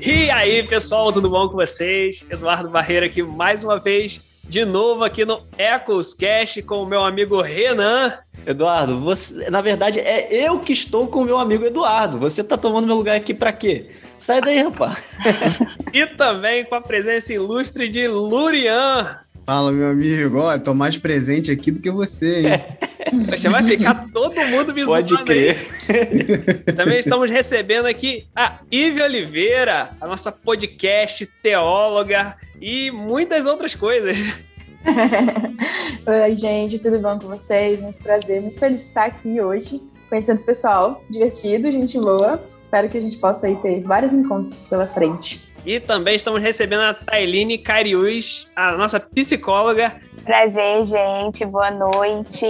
E aí, pessoal, tudo bom com vocês? Eduardo Barreira aqui mais uma vez, de novo aqui no Ecos Cash com o meu amigo Renan. Eduardo, você, na verdade é eu que estou com o meu amigo Eduardo. Você tá tomando meu lugar aqui para quê? Sai daí, rapaz. e também com a presença ilustre de Lurian. Fala, meu amigo. Olha, tô mais presente aqui do que você, hein? Poxa, vai ficar todo mundo me Pode crer. Também estamos recebendo aqui a Ive Oliveira, a nossa podcast teóloga e muitas outras coisas. Oi, gente, tudo bom com vocês? Muito prazer, muito feliz de estar aqui hoje, conhecendo esse pessoal, divertido, gente boa. Espero que a gente possa aí ter vários encontros pela frente. E também estamos recebendo a Tailine Cariús, a nossa psicóloga. Prazer, gente. Boa noite.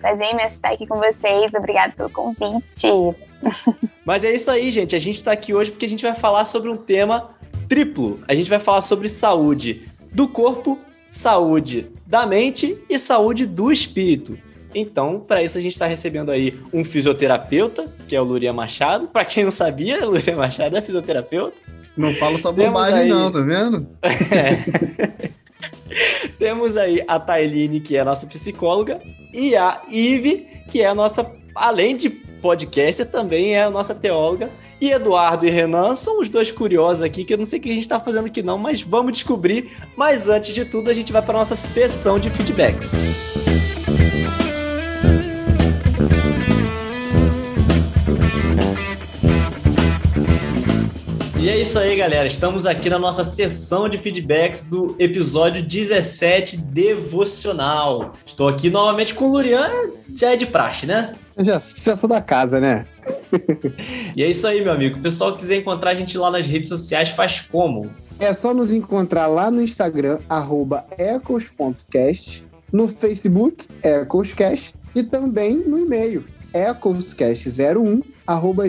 Prazer em me estar aqui com vocês. Obrigada pelo convite. Mas é isso aí, gente. A gente está aqui hoje porque a gente vai falar sobre um tema triplo. A gente vai falar sobre saúde do corpo, saúde da mente e saúde do espírito. Então, para isso a gente está recebendo aí um fisioterapeuta, que é o Luria Machado. Para quem não sabia, o Luria Machado é fisioterapeuta. Não falo só bobagem aí... não, tá vendo? É. Temos aí a Tailine, que é a nossa psicóloga, e a Ive, que é a nossa, além de podcaster, também é a nossa teóloga. E Eduardo e Renan são os dois curiosos aqui, que eu não sei o que a gente está fazendo aqui não, mas vamos descobrir. Mas antes de tudo, a gente vai para nossa sessão de feedbacks. E é isso aí, galera. Estamos aqui na nossa sessão de feedbacks do episódio 17 Devocional. Estou aqui novamente com o Lurian, já é de praxe, né? Já, já sou da casa, né? e é isso aí, meu amigo. O pessoal que quiser encontrar a gente lá nas redes sociais, faz como? É só nos encontrar lá no Instagram, ecos.cast, no Facebook, ecoscast, e também no e-mail, ecoscast01 arroba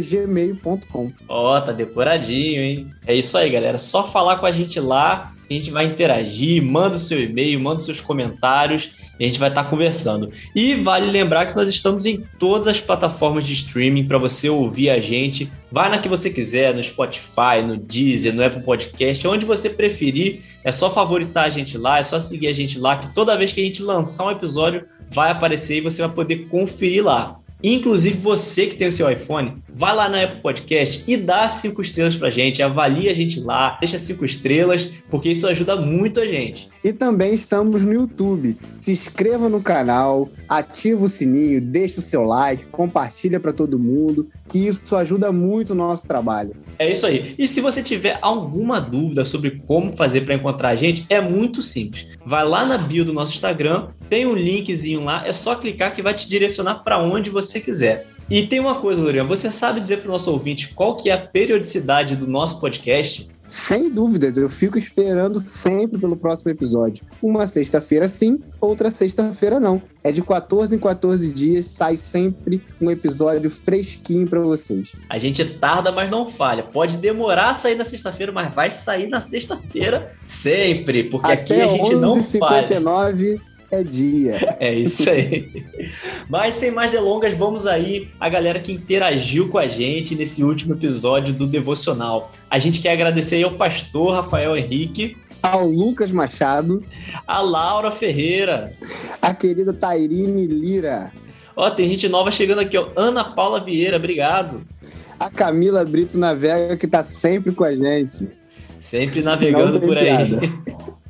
gmail.com. Ó, oh, tá decoradinho, hein? É isso aí, galera. Só falar com a gente lá, a gente vai interagir, manda o seu e-mail, manda os seus comentários a gente vai estar tá conversando. E vale lembrar que nós estamos em todas as plataformas de streaming para você ouvir a gente. Vai na que você quiser, no Spotify, no Deezer, no Apple Podcast, onde você preferir. É só favoritar a gente lá, é só seguir a gente lá, que toda vez que a gente lançar um episódio vai aparecer e você vai poder conferir lá. Inclusive, você que tem o seu iPhone, vai lá na Apple Podcast e dá cinco estrelas pra gente, avalie a gente lá, deixa cinco estrelas, porque isso ajuda muito a gente. E também estamos no YouTube. Se inscreva no canal, ativa o sininho, deixa o seu like, compartilha para todo mundo, que isso ajuda muito o nosso trabalho. É isso aí. E se você tiver alguma dúvida sobre como fazer para encontrar a gente, é muito simples. Vai lá na bio do nosso Instagram, tem um linkzinho lá, é só clicar que vai te direcionar para onde você quiser. E tem uma coisa, Lorian, você sabe dizer para o nosso ouvinte qual que é a periodicidade do nosso podcast? Sem dúvidas, eu fico esperando sempre pelo próximo episódio. Uma sexta-feira sim, outra sexta-feira não. É de 14 em 14 dias, sai sempre um episódio fresquinho para vocês. A gente tarda, mas não falha. Pode demorar a sair na sexta-feira, mas vai sair na sexta-feira sempre, porque Até aqui a gente não 59, falha é dia. É isso aí. Mas sem mais delongas, vamos aí a galera que interagiu com a gente nesse último episódio do Devocional. A gente quer agradecer aí ao pastor Rafael Henrique. Ao Lucas Machado. A Laura Ferreira. A querida Tairine Lira. Ó, tem gente nova chegando aqui, ó. Ana Paula Vieira, obrigado. A Camila Brito Navega, que tá sempre com a gente. Sempre navegando por aí.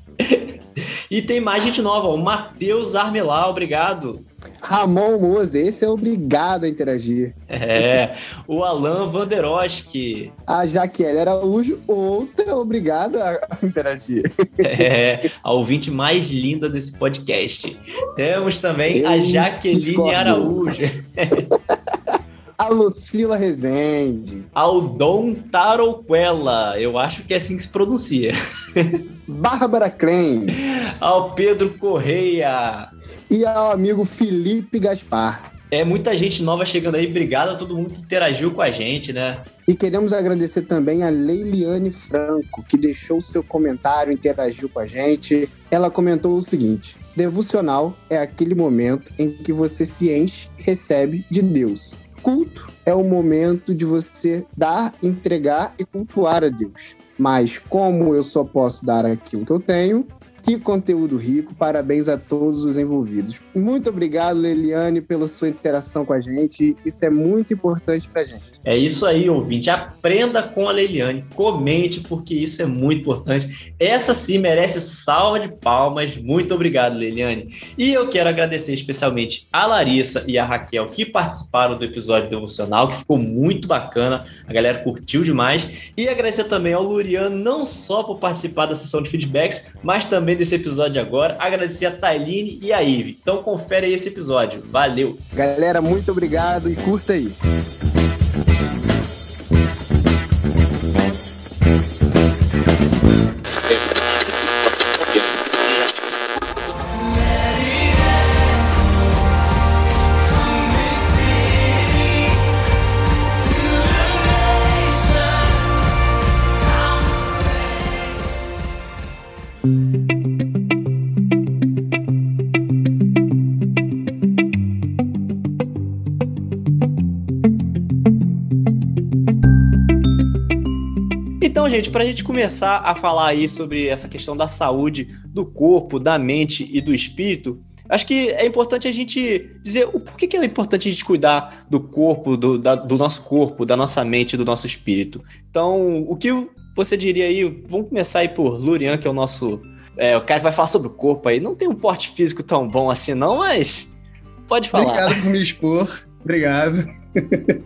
E tem mais gente nova, o Matheus Armelau, obrigado. Ramon Moze, esse é obrigado a interagir. É, o Alan Vanderoski. A Jaqueline Araújo, outra obrigada a interagir. É, a ouvinte mais linda desse podcast. Temos também Eu a Jaqueline discordo. Araújo. A Lucila Rezende. Ao Dom Tarouquela. Eu acho que é assim que se pronuncia. Bárbara Crem. Ao Pedro Correia. E ao amigo Felipe Gaspar. É muita gente nova chegando aí. Obrigado a todo mundo que interagiu com a gente, né? E queremos agradecer também a Leiliane Franco, que deixou o seu comentário, interagiu com a gente. Ela comentou o seguinte: Devocional é aquele momento em que você se enche e recebe de Deus culto é o momento de você dar, entregar e cultuar a Deus. Mas como eu só posso dar aquilo que eu tenho, que conteúdo rico, parabéns a todos os envolvidos. Muito obrigado, Leliane, pela sua interação com a gente. Isso é muito importante para a gente. É isso aí, ouvinte. Aprenda com a Leiliane, comente, porque isso é muito importante. Essa sim merece salva de palmas. Muito obrigado, Leiliane. E eu quero agradecer especialmente a Larissa e a Raquel que participaram do episódio devocional, que ficou muito bacana. A galera curtiu demais. E agradecer também ao Lurian, não só por participar da sessão de feedbacks, mas também desse episódio agora. Agradecer a Tailine e a Ive. Então confere aí esse episódio. Valeu! Galera, muito obrigado e curta aí. Para a gente começar a falar aí sobre essa questão da saúde do corpo, da mente e do espírito, acho que é importante a gente dizer o porquê que é importante a gente cuidar do corpo, do, da, do nosso corpo, da nossa mente, do nosso espírito. Então, o que você diria aí? Vamos começar aí por Lurian, que é o nosso. É, o cara que vai falar sobre o corpo aí. Não tem um porte físico tão bom assim, não, mas pode falar. Obrigado por me expor. Obrigado.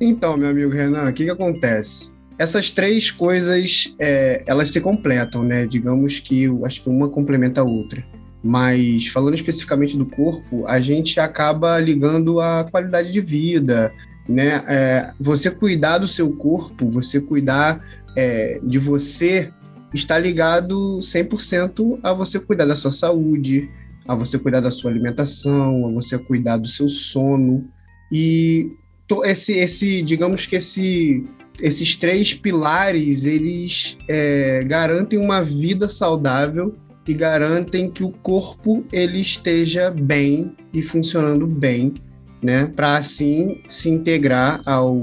então, meu amigo Renan, o que, que acontece? Essas três coisas é, elas se completam, né? Digamos que acho que uma complementa a outra. Mas falando especificamente do corpo, a gente acaba ligando a qualidade de vida, né? É, você cuidar do seu corpo, você cuidar é, de você, está ligado 100% a você cuidar da sua saúde, a você cuidar da sua alimentação, a você cuidar do seu sono. E esse, esse digamos que esse esses três pilares eles é, garantem uma vida saudável e garantem que o corpo ele esteja bem e funcionando bem, né, para assim se integrar ao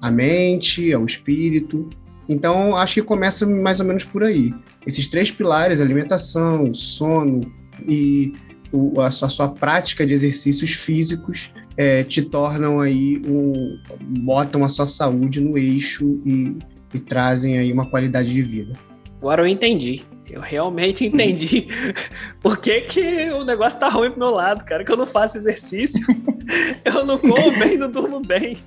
à mente, ao espírito. Então acho que começa mais ou menos por aí. Esses três pilares: alimentação, sono e o, a, sua, a sua prática de exercícios físicos é, te tornam aí, um, botam a sua saúde no eixo e, e trazem aí uma qualidade de vida. Agora eu entendi. Eu realmente entendi por que, que o negócio tá ruim pro meu lado, cara. Que eu não faço exercício, eu não como bem, não durmo bem.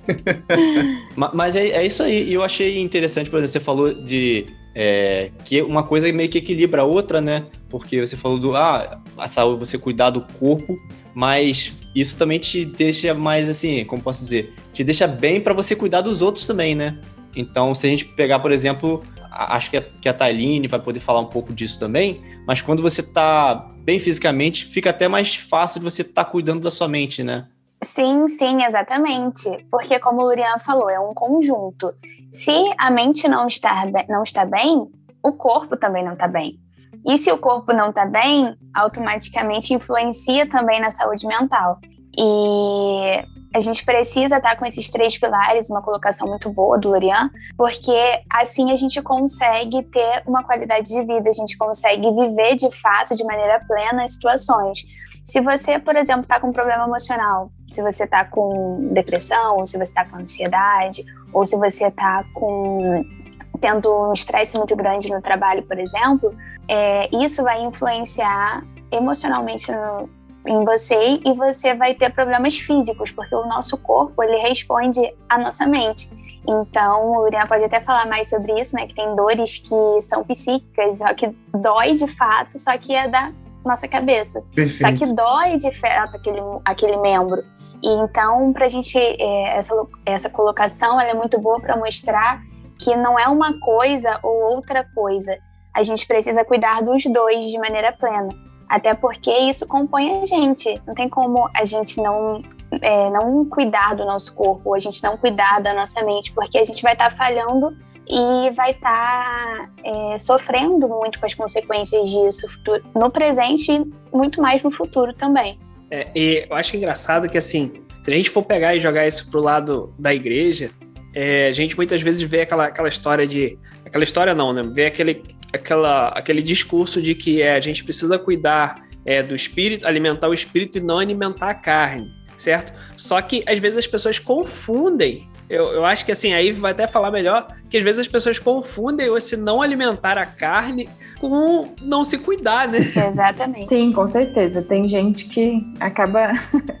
Mas é, é, isso aí. E eu achei interessante, por exemplo, você falou de é, que uma coisa meio que equilibra a outra, né? Porque você falou do ah, a saúde, você cuidar do corpo, mas isso também te deixa mais assim, como posso dizer, te deixa bem para você cuidar dos outros também, né? Então, se a gente pegar, por exemplo, acho que a, que a Tailine vai poder falar um pouco disso também, mas quando você tá bem fisicamente, fica até mais fácil de você estar tá cuidando da sua mente, né? Sim, sim, exatamente. Porque, como o Lurian falou, é um conjunto. Se a mente não está, não está bem, o corpo também não está bem. E se o corpo não está bem, automaticamente influencia também na saúde mental. E a gente precisa estar com esses três pilares, uma colocação muito boa do Lorian, porque assim a gente consegue ter uma qualidade de vida, a gente consegue viver de fato, de maneira plena, as situações. Se você, por exemplo, está com um problema emocional, se você está com depressão, ou se você está com ansiedade, ou se você está com tendo um estresse muito grande no trabalho, por exemplo, é, isso vai influenciar emocionalmente no, em você e você vai ter problemas físicos, porque o nosso corpo ele responde à nossa mente. Então, o Urian pode até falar mais sobre isso, né? Que tem dores que são psíquicas, só que dói de fato, só que é da nossa cabeça. Perfeito. Só que dói de fato aquele, aquele membro. E então, para a gente, é, essa, essa colocação ela é muito boa para mostrar que não é uma coisa ou outra coisa. A gente precisa cuidar dos dois de maneira plena. Até porque isso compõe a gente. Não tem como a gente não, é, não cuidar do nosso corpo, a gente não cuidar da nossa mente, porque a gente vai estar tá falhando e vai estar tá, é, sofrendo muito com as consequências disso no presente e muito mais no futuro também. É, e eu acho engraçado que, assim, Se a gente for pegar e jogar isso pro lado da igreja, é, a gente muitas vezes vê aquela, aquela história de. Aquela história não, né? Vê aquele, aquela, aquele discurso de que é, a gente precisa cuidar é, do espírito, alimentar o espírito e não alimentar a carne, certo? Só que às vezes as pessoas confundem. Eu, eu acho que assim, aí vai até falar melhor, que às vezes as pessoas confundem esse não alimentar a carne com não se cuidar, né? Exatamente. Sim, com certeza. Tem gente que acaba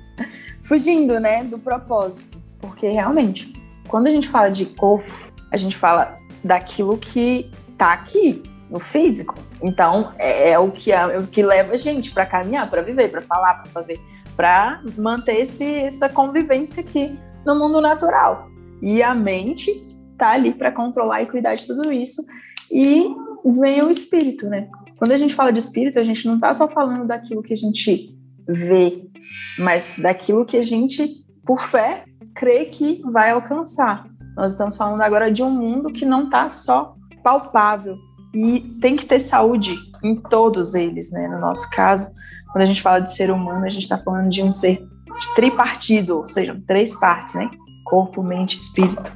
fugindo, né, do propósito. Porque realmente, quando a gente fala de corpo, a gente fala daquilo que tá aqui, no físico. Então, é, é o, que, é, o que leva a gente para caminhar, para viver, para falar, para fazer, para manter esse, essa convivência aqui no mundo natural. E a mente tá ali para controlar e cuidar de tudo isso. E vem o espírito, né? Quando a gente fala de espírito, a gente não tá só falando daquilo que a gente vê, mas daquilo que a gente, por fé, crê que vai alcançar. Nós estamos falando agora de um mundo que não está só palpável e tem que ter saúde em todos eles, né? No nosso caso, quando a gente fala de ser humano, a gente está falando de um ser tripartido, ou seja, três partes, né? Corpo, mente, espírito.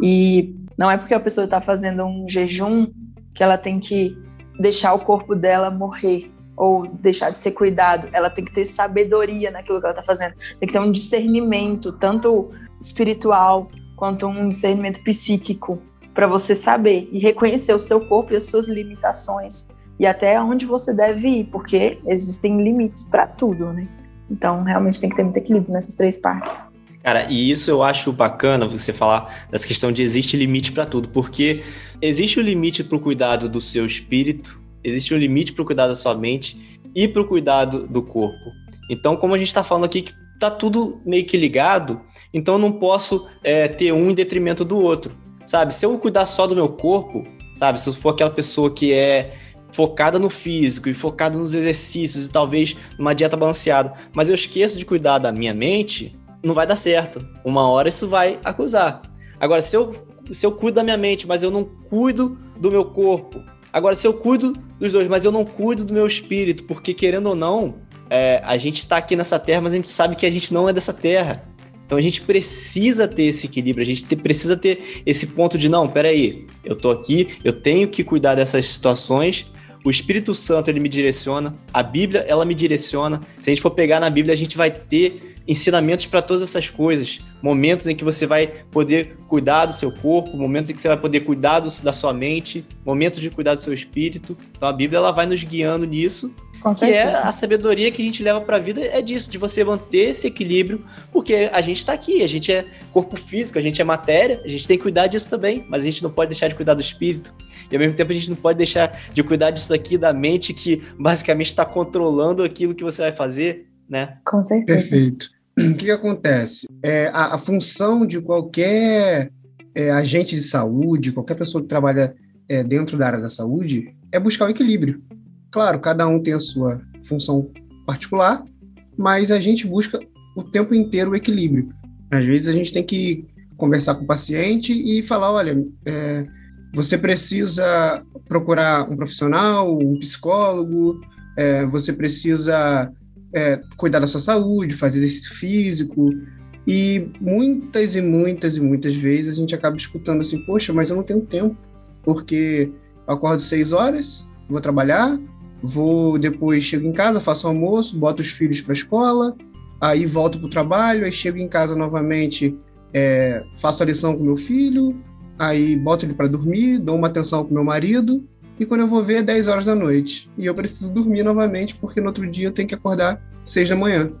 E não é porque a pessoa está fazendo um jejum que ela tem que deixar o corpo dela morrer ou deixar de ser cuidado. Ela tem que ter sabedoria naquilo que ela está fazendo. Tem que ter um discernimento, tanto espiritual quanto um discernimento psíquico, para você saber e reconhecer o seu corpo e as suas limitações e até onde você deve ir, porque existem limites para tudo, né? Então, realmente tem que ter muito equilíbrio nessas três partes. Cara, e isso eu acho bacana você falar dessa questão de existe limite para tudo, porque existe o limite para o cuidado do seu espírito, existe um limite para o cuidado da sua mente e para o cuidado do corpo. Então, como a gente está falando aqui que tá tudo meio que ligado, então eu não posso é, ter um em detrimento do outro, sabe? Se eu cuidar só do meu corpo, sabe? Se eu for aquela pessoa que é focada no físico e focada nos exercícios e talvez numa dieta balanceada, mas eu esqueço de cuidar da minha mente, não vai dar certo. Uma hora isso vai acusar. Agora, se eu, se eu cuido da minha mente, mas eu não cuido do meu corpo, Agora, se eu cuido dos dois, mas eu não cuido do meu espírito, porque querendo ou não, é, a gente está aqui nessa terra, mas a gente sabe que a gente não é dessa terra. Então a gente precisa ter esse equilíbrio, a gente precisa ter esse ponto de não, peraí, eu tô aqui, eu tenho que cuidar dessas situações. O Espírito Santo ele me direciona, a Bíblia ela me direciona. Se a gente for pegar na Bíblia, a gente vai ter ensinamentos para todas essas coisas. Momentos em que você vai poder cuidar do seu corpo, momentos em que você vai poder cuidar do, da sua mente, momentos de cuidar do seu espírito. Então a Bíblia ela vai nos guiando nisso. Que é a sabedoria que a gente leva para a vida é disso, de você manter esse equilíbrio, porque a gente está aqui, a gente é corpo físico, a gente é matéria, a gente tem que cuidar disso também, mas a gente não pode deixar de cuidar do espírito. E ao mesmo tempo a gente não pode deixar de cuidar disso aqui da mente que basicamente está controlando aquilo que você vai fazer, né? Com certeza. Perfeito. O que, que acontece? É, a, a, função de qualquer é, agente de saúde, qualquer pessoa que trabalha é, dentro da área da saúde, é buscar o equilíbrio. Claro, cada um tem a sua função particular, mas a gente busca o tempo inteiro o equilíbrio. Às vezes a gente tem que conversar com o paciente e falar, olha, é, você precisa procurar um profissional, um psicólogo, é, você precisa é, cuidar da sua saúde, fazer exercício físico. E muitas e muitas e muitas vezes a gente acaba escutando assim, poxa, mas eu não tenho tempo, porque eu acordo seis horas, vou trabalhar, vou depois chego em casa, faço almoço, boto os filhos para a escola, aí volto para o trabalho, aí chego em casa novamente, é, faço a lição com meu filho, aí boto ele para dormir, dou uma atenção com meu marido, e quando eu vou ver é 10 horas da noite. E eu preciso dormir novamente, porque no outro dia eu tenho que acordar 6 da manhã.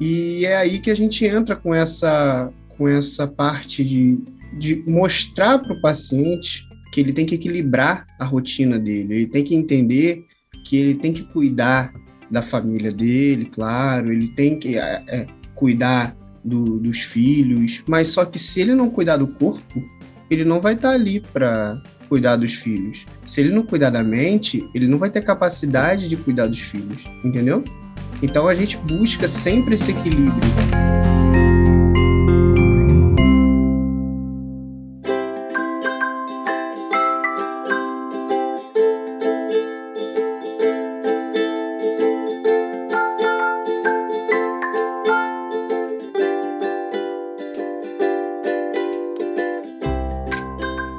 E é aí que a gente entra com essa, com essa parte de, de mostrar para o paciente que ele tem que equilibrar a rotina dele, ele tem que entender que ele tem que cuidar da família dele, claro, ele tem que é, é, cuidar do, dos filhos, mas só que se ele não cuidar do corpo, ele não vai estar ali para cuidar dos filhos. Se ele não cuidar da mente, ele não vai ter capacidade de cuidar dos filhos, entendeu? Então a gente busca sempre esse equilíbrio.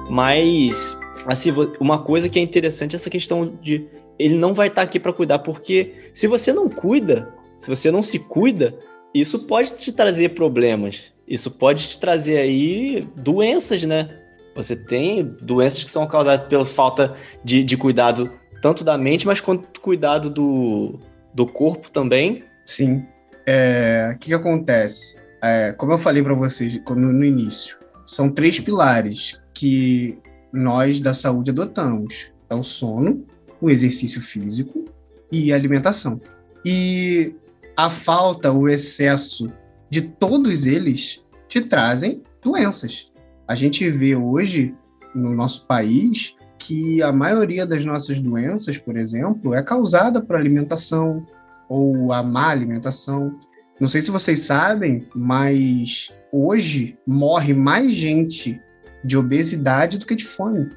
Mas assim, uma coisa que é interessante é essa questão de ele não vai estar aqui para cuidar, porque se você não cuida, se você não se cuida, isso pode te trazer problemas. Isso pode te trazer aí doenças, né? Você tem doenças que são causadas pela falta de, de cuidado, tanto da mente, mas quanto cuidado do, do corpo também. Sim. É, o que, que acontece? É, como eu falei para vocês no início, são três pilares que nós da saúde adotamos: é o sono, o exercício físico e a alimentação. E a falta, o excesso de todos eles te trazem doenças. A gente vê hoje no nosso país que a maioria das nossas doenças, por exemplo, é causada por alimentação ou a má alimentação. Não sei se vocês sabem, mas hoje morre mais gente de obesidade do que de fome.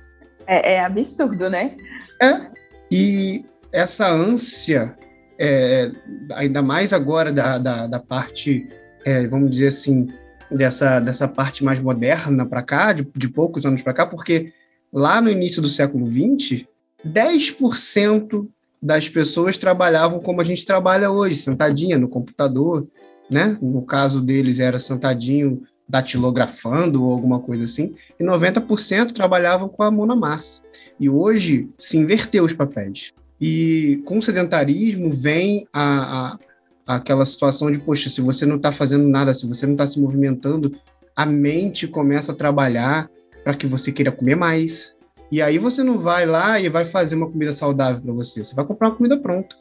É, é absurdo, né? É. E essa ânsia, é, ainda mais agora da, da, da parte, é, vamos dizer assim, dessa, dessa parte mais moderna para cá, de, de poucos anos para cá, porque lá no início do século XX, 10% das pessoas trabalhavam como a gente trabalha hoje, sentadinha no computador, né? No caso deles era sentadinho datilografando ou alguma coisa assim, e 90% trabalhavam com a mão na massa. E hoje se inverteu os papéis. E com o sedentarismo vem a, a aquela situação de, poxa, se você não está fazendo nada, se você não está se movimentando, a mente começa a trabalhar para que você queira comer mais. E aí você não vai lá e vai fazer uma comida saudável para você, você vai comprar uma comida pronta.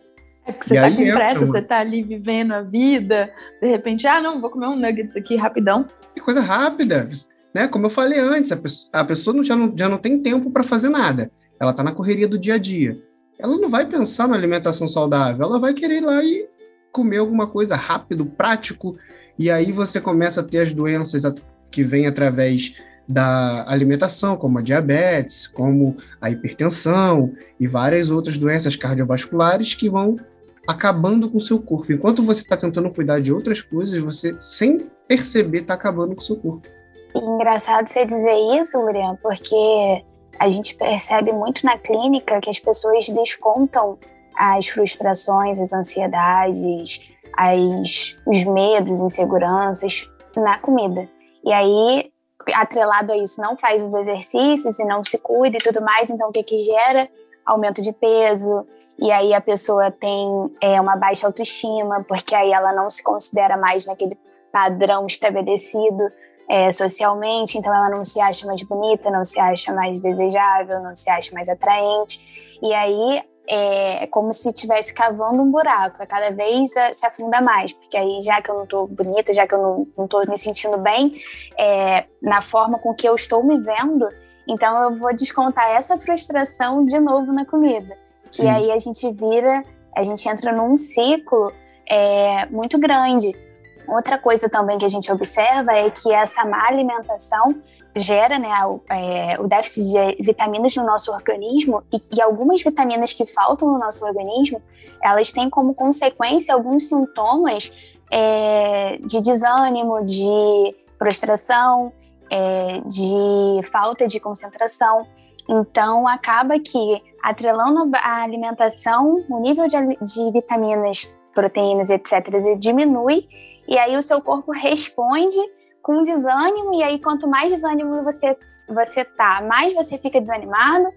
É porque você e tá com pressa, entra, você tá ali vivendo a vida, de repente, ah, não, vou comer um nuggets aqui rapidão. Que coisa rápida, né? Como eu falei antes, a pessoa, a pessoa já, não, já não tem tempo para fazer nada. Ela tá na correria do dia a dia. Ela não vai pensar na alimentação saudável, ela vai querer ir lá e comer alguma coisa rápido, prático, e aí você começa a ter as doenças que vêm através da alimentação, como a diabetes, como a hipertensão e várias outras doenças cardiovasculares que vão acabando com o seu corpo. Enquanto você está tentando cuidar de outras coisas, você, sem perceber, está acabando com o seu corpo. Engraçado você dizer isso, Lurian, porque a gente percebe muito na clínica que as pessoas descontam as frustrações, as ansiedades, as, os medos, inseguranças na comida. E aí, atrelado a isso, não faz os exercícios e não se cuida e tudo mais, então o que que gera? Aumento de peso, e aí a pessoa tem é, uma baixa autoestima, porque aí ela não se considera mais naquele padrão estabelecido é, socialmente, então ela não se acha mais bonita, não se acha mais desejável, não se acha mais atraente. E aí é, é como se estivesse cavando um buraco, a cada vez é, se afunda mais, porque aí já que eu não estou bonita, já que eu não estou me sentindo bem é, na forma com que eu estou me vendo, então eu vou descontar essa frustração de novo na comida. Sim. E aí a gente vira, a gente entra num ciclo é, muito grande. Outra coisa também que a gente observa é que essa má alimentação gera né, o, é, o déficit de vitaminas no nosso organismo e, e, algumas vitaminas que faltam no nosso organismo, elas têm como consequência alguns sintomas é, de desânimo, de prostração, é, de falta de concentração. Então, acaba que, atrelando a alimentação, o nível de, de vitaminas, proteínas, etc., diminui, e aí o seu corpo responde com desânimo, e aí quanto mais desânimo você você tá, mais você fica desanimado,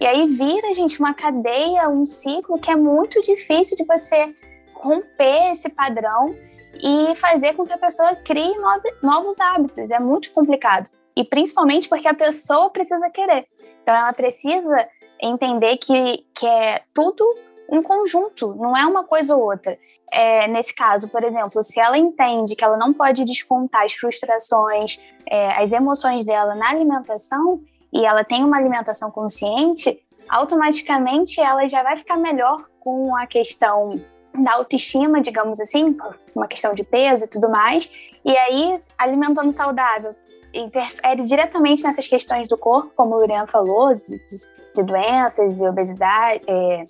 e aí vira, gente, uma cadeia, um ciclo que é muito difícil de você romper esse padrão e fazer com que a pessoa crie novos hábitos. É muito complicado. E principalmente porque a pessoa precisa querer. Então ela precisa entender que, que é tudo um conjunto, não é uma coisa ou outra. É, nesse caso, por exemplo, se ela entende que ela não pode descontar as frustrações, é, as emoções dela na alimentação, e ela tem uma alimentação consciente, automaticamente ela já vai ficar melhor com a questão da autoestima, digamos assim, uma questão de peso e tudo mais. E aí, alimentando saudável interfere diretamente nessas questões do corpo, como o Lurian falou, de, de doenças e obesidade. É,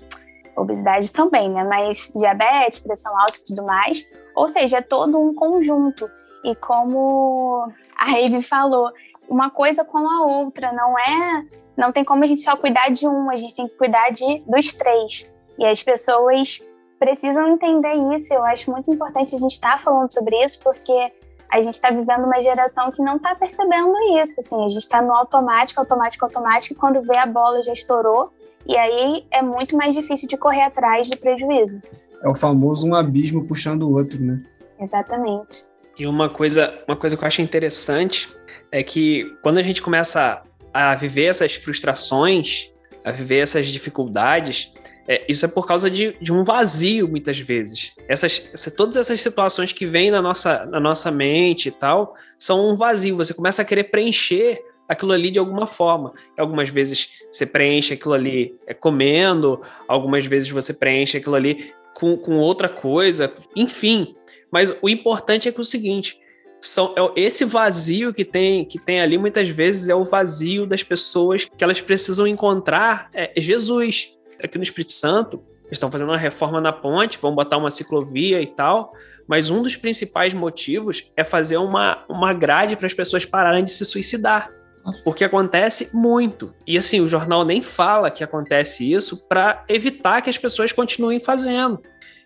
obesidade também, né? Mas diabetes, pressão alta e tudo mais. Ou seja, é todo um conjunto. E como a Eve falou, uma coisa com a outra, não é, não tem como a gente só cuidar de um, a gente tem que cuidar de dos três. E as pessoas precisam entender isso. Eu acho muito importante a gente estar tá falando sobre isso, porque a gente está vivendo uma geração que não está percebendo isso. Assim, a gente está no automático, automático, automático, e quando vê a bola já estourou, e aí é muito mais difícil de correr atrás de prejuízo. É o famoso um abismo puxando o outro, né? Exatamente. E uma coisa, uma coisa que eu acho interessante é que quando a gente começa a viver essas frustrações, a viver essas dificuldades, é, isso é por causa de, de, um vazio, muitas vezes. Essas, essa, todas essas situações que vêm na nossa, na nossa mente e tal, são um vazio. Você começa a querer preencher aquilo ali de alguma forma. Algumas vezes você preenche aquilo ali é, comendo, algumas vezes você preenche aquilo ali com, com outra coisa, enfim. Mas o importante é que é o seguinte. São, é, esse vazio que tem, que tem ali muitas vezes é o vazio das pessoas que elas precisam encontrar é, Jesus aqui no Espírito Santo, estão fazendo uma reforma na ponte, vão botar uma ciclovia e tal, mas um dos principais motivos é fazer uma, uma grade para as pessoas pararem de se suicidar. Nossa. Porque acontece muito. E assim, o jornal nem fala que acontece isso para evitar que as pessoas continuem fazendo.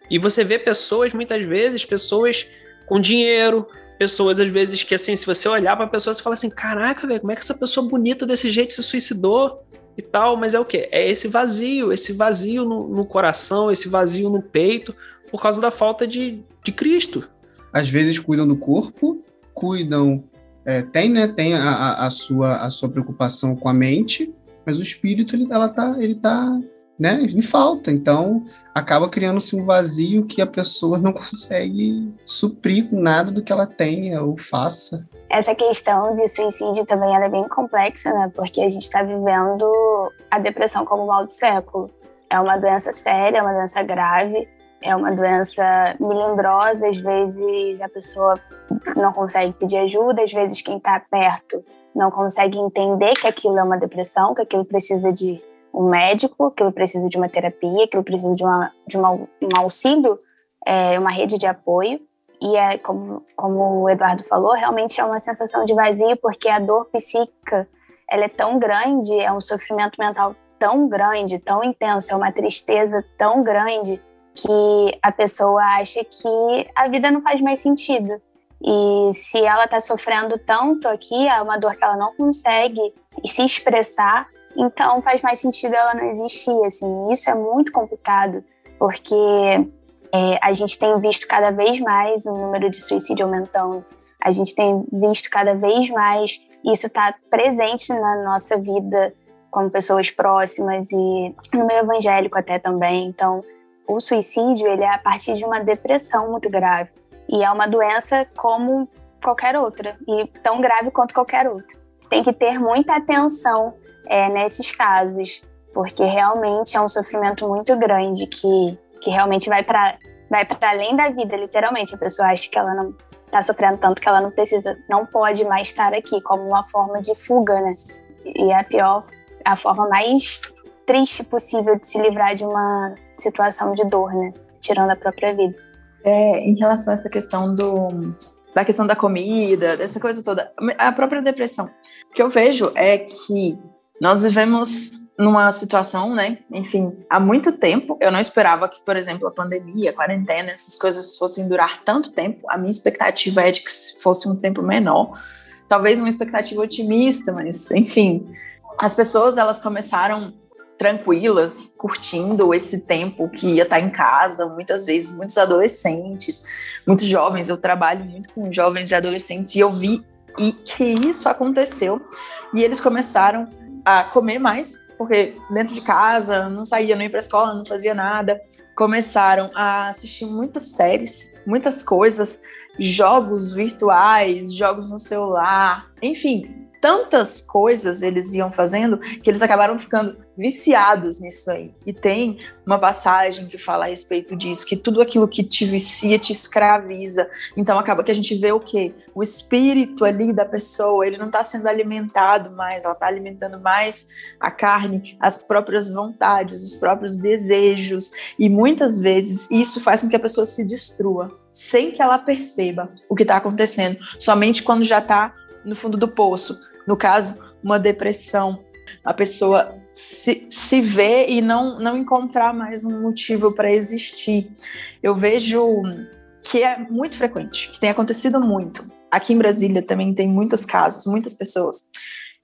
E você vê pessoas, muitas vezes, pessoas com dinheiro, pessoas às vezes que assim, se você olhar para a pessoa, você fala assim: caraca, velho, como é que essa pessoa bonita desse jeito se suicidou? e tal, mas é o que? É esse vazio, esse vazio no, no, coração, esse vazio no peito, por causa da falta de, de Cristo. Às vezes cuidam do corpo, cuidam, é, tem, né, tem a, a, sua, a sua preocupação com a mente, mas o espírito ele, ela tá, ele tá, né, em falta. Então acaba criando-se um vazio que a pessoa não consegue suprir com nada do que ela tenha ou faça essa questão de suicídio também é bem complexa, né? Porque a gente está vivendo a depressão como mal do século. É uma doença séria, é uma doença grave, é uma doença melindrosa. Às vezes a pessoa não consegue pedir ajuda, às vezes quem está perto não consegue entender que aquilo é uma depressão, que aquilo precisa de um médico, que aquilo precisa de uma terapia, que aquilo precisa de, uma, de uma, um auxílio, é, uma rede de apoio. E é como, como o Eduardo falou, realmente é uma sensação de vazio, porque a dor psíquica ela é tão grande, é um sofrimento mental tão grande, tão intenso, é uma tristeza tão grande que a pessoa acha que a vida não faz mais sentido. E se ela está sofrendo tanto aqui, é uma dor que ela não consegue se expressar, então faz mais sentido ela não existir. Assim, isso é muito complicado, porque é, a gente tem visto cada vez mais o número de suicídio aumentando. A gente tem visto cada vez mais isso está presente na nossa vida como pessoas próximas e no meio evangélico até também. Então, o suicídio ele é a partir de uma depressão muito grave e é uma doença como qualquer outra e tão grave quanto qualquer outra. Tem que ter muita atenção é, nesses casos, porque realmente é um sofrimento muito grande que que realmente vai para vai para além da vida, literalmente. A pessoa acha que ela não está sofrendo tanto que ela não precisa, não pode mais estar aqui, como uma forma de fuga, né? E a pior, a forma mais triste possível de se livrar de uma situação de dor, né? Tirando a própria vida. É, em relação a essa questão do da questão da comida, dessa coisa toda, a própria depressão. O que eu vejo é que nós vivemos numa situação, né? Enfim, há muito tempo. Eu não esperava que, por exemplo, a pandemia, a quarentena, essas coisas fossem durar tanto tempo. A minha expectativa é de que fosse um tempo menor. Talvez uma expectativa otimista, mas, enfim, as pessoas elas começaram tranquilas, curtindo esse tempo que ia estar em casa, muitas vezes muitos adolescentes, muitos jovens, eu trabalho muito com jovens e adolescentes e eu vi e que isso aconteceu e eles começaram a comer mais porque dentro de casa, não saía, não ia para escola, não fazia nada. Começaram a assistir muitas séries, muitas coisas, jogos virtuais, jogos no celular, enfim, tantas coisas eles iam fazendo que eles acabaram ficando viciados nisso aí. E tem uma passagem que fala a respeito disso, que tudo aquilo que te vicia te escraviza. Então acaba que a gente vê o quê? O espírito ali da pessoa, ele não está sendo alimentado mais, ela está alimentando mais a carne, as próprias vontades, os próprios desejos. E muitas vezes isso faz com que a pessoa se destrua, sem que ela perceba o que está acontecendo, somente quando já está no fundo do poço, no caso, uma depressão, a pessoa se, se vê e não, não encontrar mais um motivo para existir. Eu vejo que é muito frequente, que tem acontecido muito. Aqui em Brasília também tem muitos casos, muitas pessoas.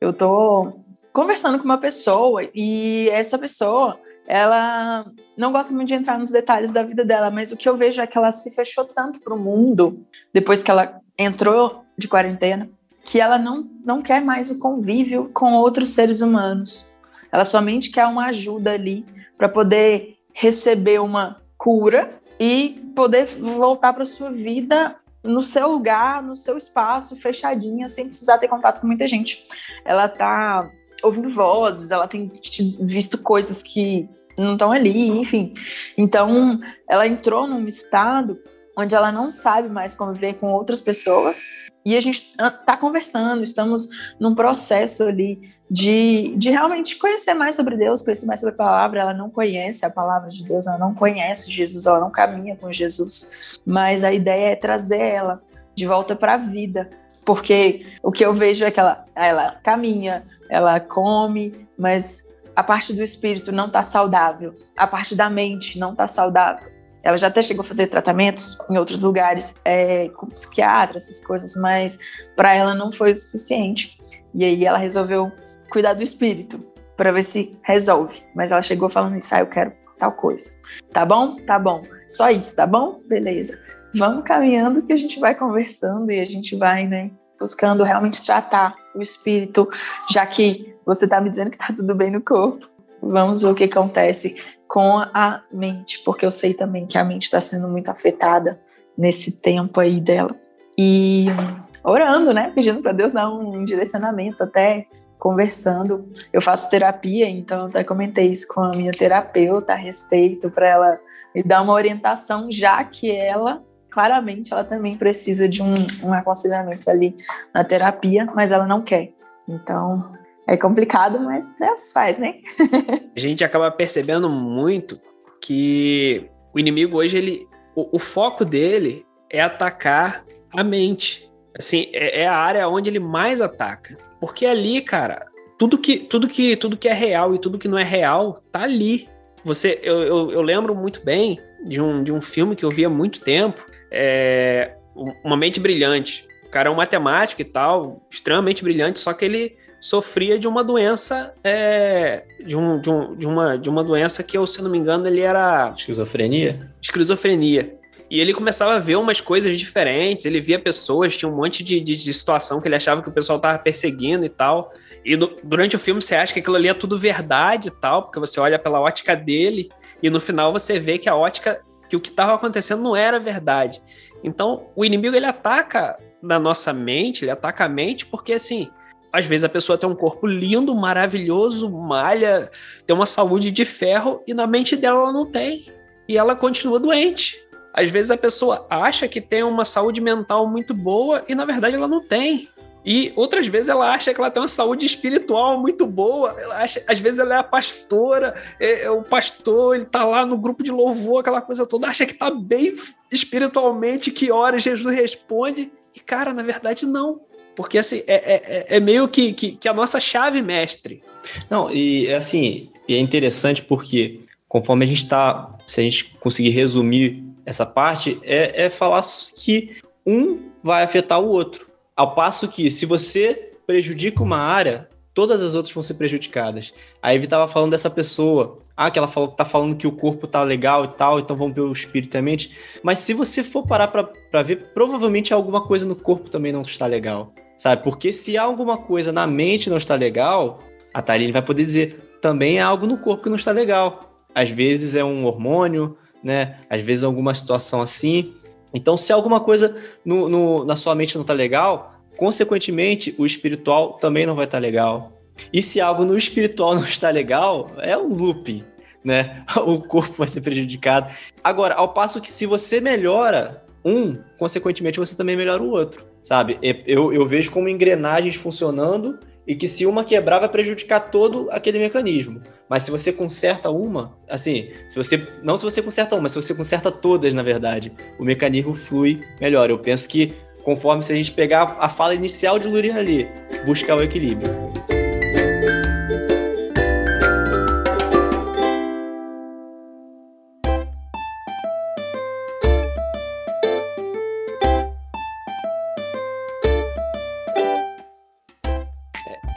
Eu tô conversando com uma pessoa e essa pessoa, ela não gosta muito de entrar nos detalhes da vida dela, mas o que eu vejo é que ela se fechou tanto para o mundo depois que ela entrou de quarentena, que ela não, não quer mais o convívio com outros seres humanos. Ela somente quer uma ajuda ali para poder receber uma cura e poder voltar para sua vida no seu lugar, no seu espaço, fechadinha, sem precisar ter contato com muita gente. Ela tá ouvindo vozes, ela tem visto coisas que não estão ali, enfim. Então, ela entrou num estado onde ela não sabe mais conviver com outras pessoas e a gente está conversando, estamos num processo ali de, de realmente conhecer mais sobre Deus, conhecer mais sobre a palavra. Ela não conhece a palavra de Deus, ela não conhece Jesus, ela não caminha com Jesus. Mas a ideia é trazer ela de volta para a vida, porque o que eu vejo é que ela, ela caminha, ela come, mas a parte do espírito não está saudável, a parte da mente não está saudável. Ela já até chegou a fazer tratamentos em outros lugares, é, com psiquiatra, essas coisas, mas para ela não foi o suficiente. E aí ela resolveu cuidar do espírito para ver se resolve. Mas ela chegou falando isso, ah, eu quero tal coisa. Tá bom? Tá bom. Só isso, tá bom? Beleza. Vamos caminhando que a gente vai conversando e a gente vai, né, buscando realmente tratar o espírito, já que você tá me dizendo que tá tudo bem no corpo. Vamos ver o que acontece com a mente, porque eu sei também que a mente está sendo muito afetada nesse tempo aí dela. E orando, né? Pedindo para Deus dar um direcionamento, até conversando. Eu faço terapia, então até comentei isso com a minha terapeuta a respeito, para ela me dar uma orientação, já que ela, claramente, ela também precisa de um, um aconselhamento ali na terapia, mas ela não quer. Então, é complicado, mas Deus faz, né? a gente acaba percebendo muito que o inimigo hoje, ele, o, o foco dele é atacar a mente. Assim, é, é, a área onde ele mais ataca. Porque ali, cara, tudo que, tudo que, tudo que é real e tudo que não é real tá ali. Você, eu, eu, eu lembro muito bem de um, de um filme que eu vi há muito tempo, é, Uma Mente Brilhante. O cara é um matemático e tal, extremamente brilhante, só que ele sofria de uma doença, é, de, um, de, um, de, uma, de uma doença que eu, se não me engano, ele era. Esquizofrenia? Esquizofrenia. E ele começava a ver umas coisas diferentes, ele via pessoas, tinha um monte de, de, de situação que ele achava que o pessoal estava perseguindo e tal. E no, durante o filme você acha que aquilo ali é tudo verdade e tal, porque você olha pela ótica dele, e no final você vê que a ótica, que o que estava acontecendo não era verdade. Então, o inimigo ele ataca na nossa mente, ele ataca a mente, porque assim, às vezes a pessoa tem um corpo lindo, maravilhoso, malha, tem uma saúde de ferro e na mente dela ela não tem. E ela continua doente. Às vezes a pessoa acha que tem uma saúde mental muito boa e na verdade ela não tem. E outras vezes ela acha que ela tem uma saúde espiritual muito boa. Ela acha, às vezes ela é a pastora, é, é o pastor, ele tá lá no grupo de louvor, aquela coisa toda, acha que tá bem espiritualmente, que hora Jesus responde. E cara, na verdade não porque assim, é, é, é, é meio que, que, que, a nossa chave mestre. Não, e assim, é interessante porque conforme a gente está, se a gente conseguir resumir essa parte, é, é falar que um vai afetar o outro. Ao passo que, se você prejudica uma área, todas as outras vão ser prejudicadas. A Eve estava falando dessa pessoa, ah, que ela falou, tá falando que o corpo tá legal e tal, então vamos ver o espírito e a mente. Mas se você for parar para ver, provavelmente alguma coisa no corpo também não está legal sabe? Porque se alguma coisa na mente não está legal, a Thaline vai poder dizer também há algo no corpo que não está legal. Às vezes é um hormônio, né? Às vezes é alguma situação assim. Então, se alguma coisa no, no, na sua mente não está legal, consequentemente, o espiritual também não vai estar tá legal. E se algo no espiritual não está legal, é um looping, né? O corpo vai ser prejudicado. Agora, ao passo que se você melhora um, consequentemente você também melhora o outro, sabe? Eu, eu vejo como engrenagens funcionando e que se uma quebrar vai prejudicar todo aquele mecanismo. Mas se você conserta uma, assim, se você não se você conserta uma, se você conserta todas, na verdade, o mecanismo flui melhor. Eu penso que conforme se a gente pegar a fala inicial de Lurian ali, buscar o equilíbrio.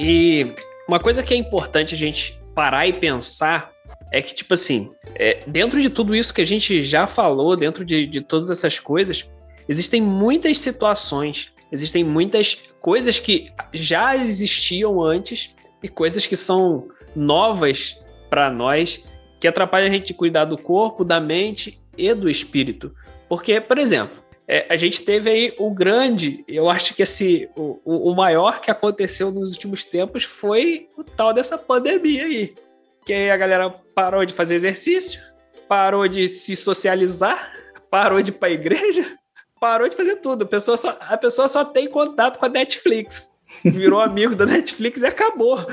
E uma coisa que é importante a gente parar e pensar é que, tipo assim, é, dentro de tudo isso que a gente já falou, dentro de, de todas essas coisas, existem muitas situações, existem muitas coisas que já existiam antes e coisas que são novas para nós, que atrapalham a gente de cuidar do corpo, da mente e do espírito. Porque, por exemplo, é, a gente teve aí o grande, eu acho que esse, o, o maior que aconteceu nos últimos tempos foi o tal dessa pandemia aí. Que aí a galera parou de fazer exercício, parou de se socializar, parou de ir pra igreja, parou de fazer tudo. A pessoa só, a pessoa só tem contato com a Netflix. Virou amigo da Netflix e acabou.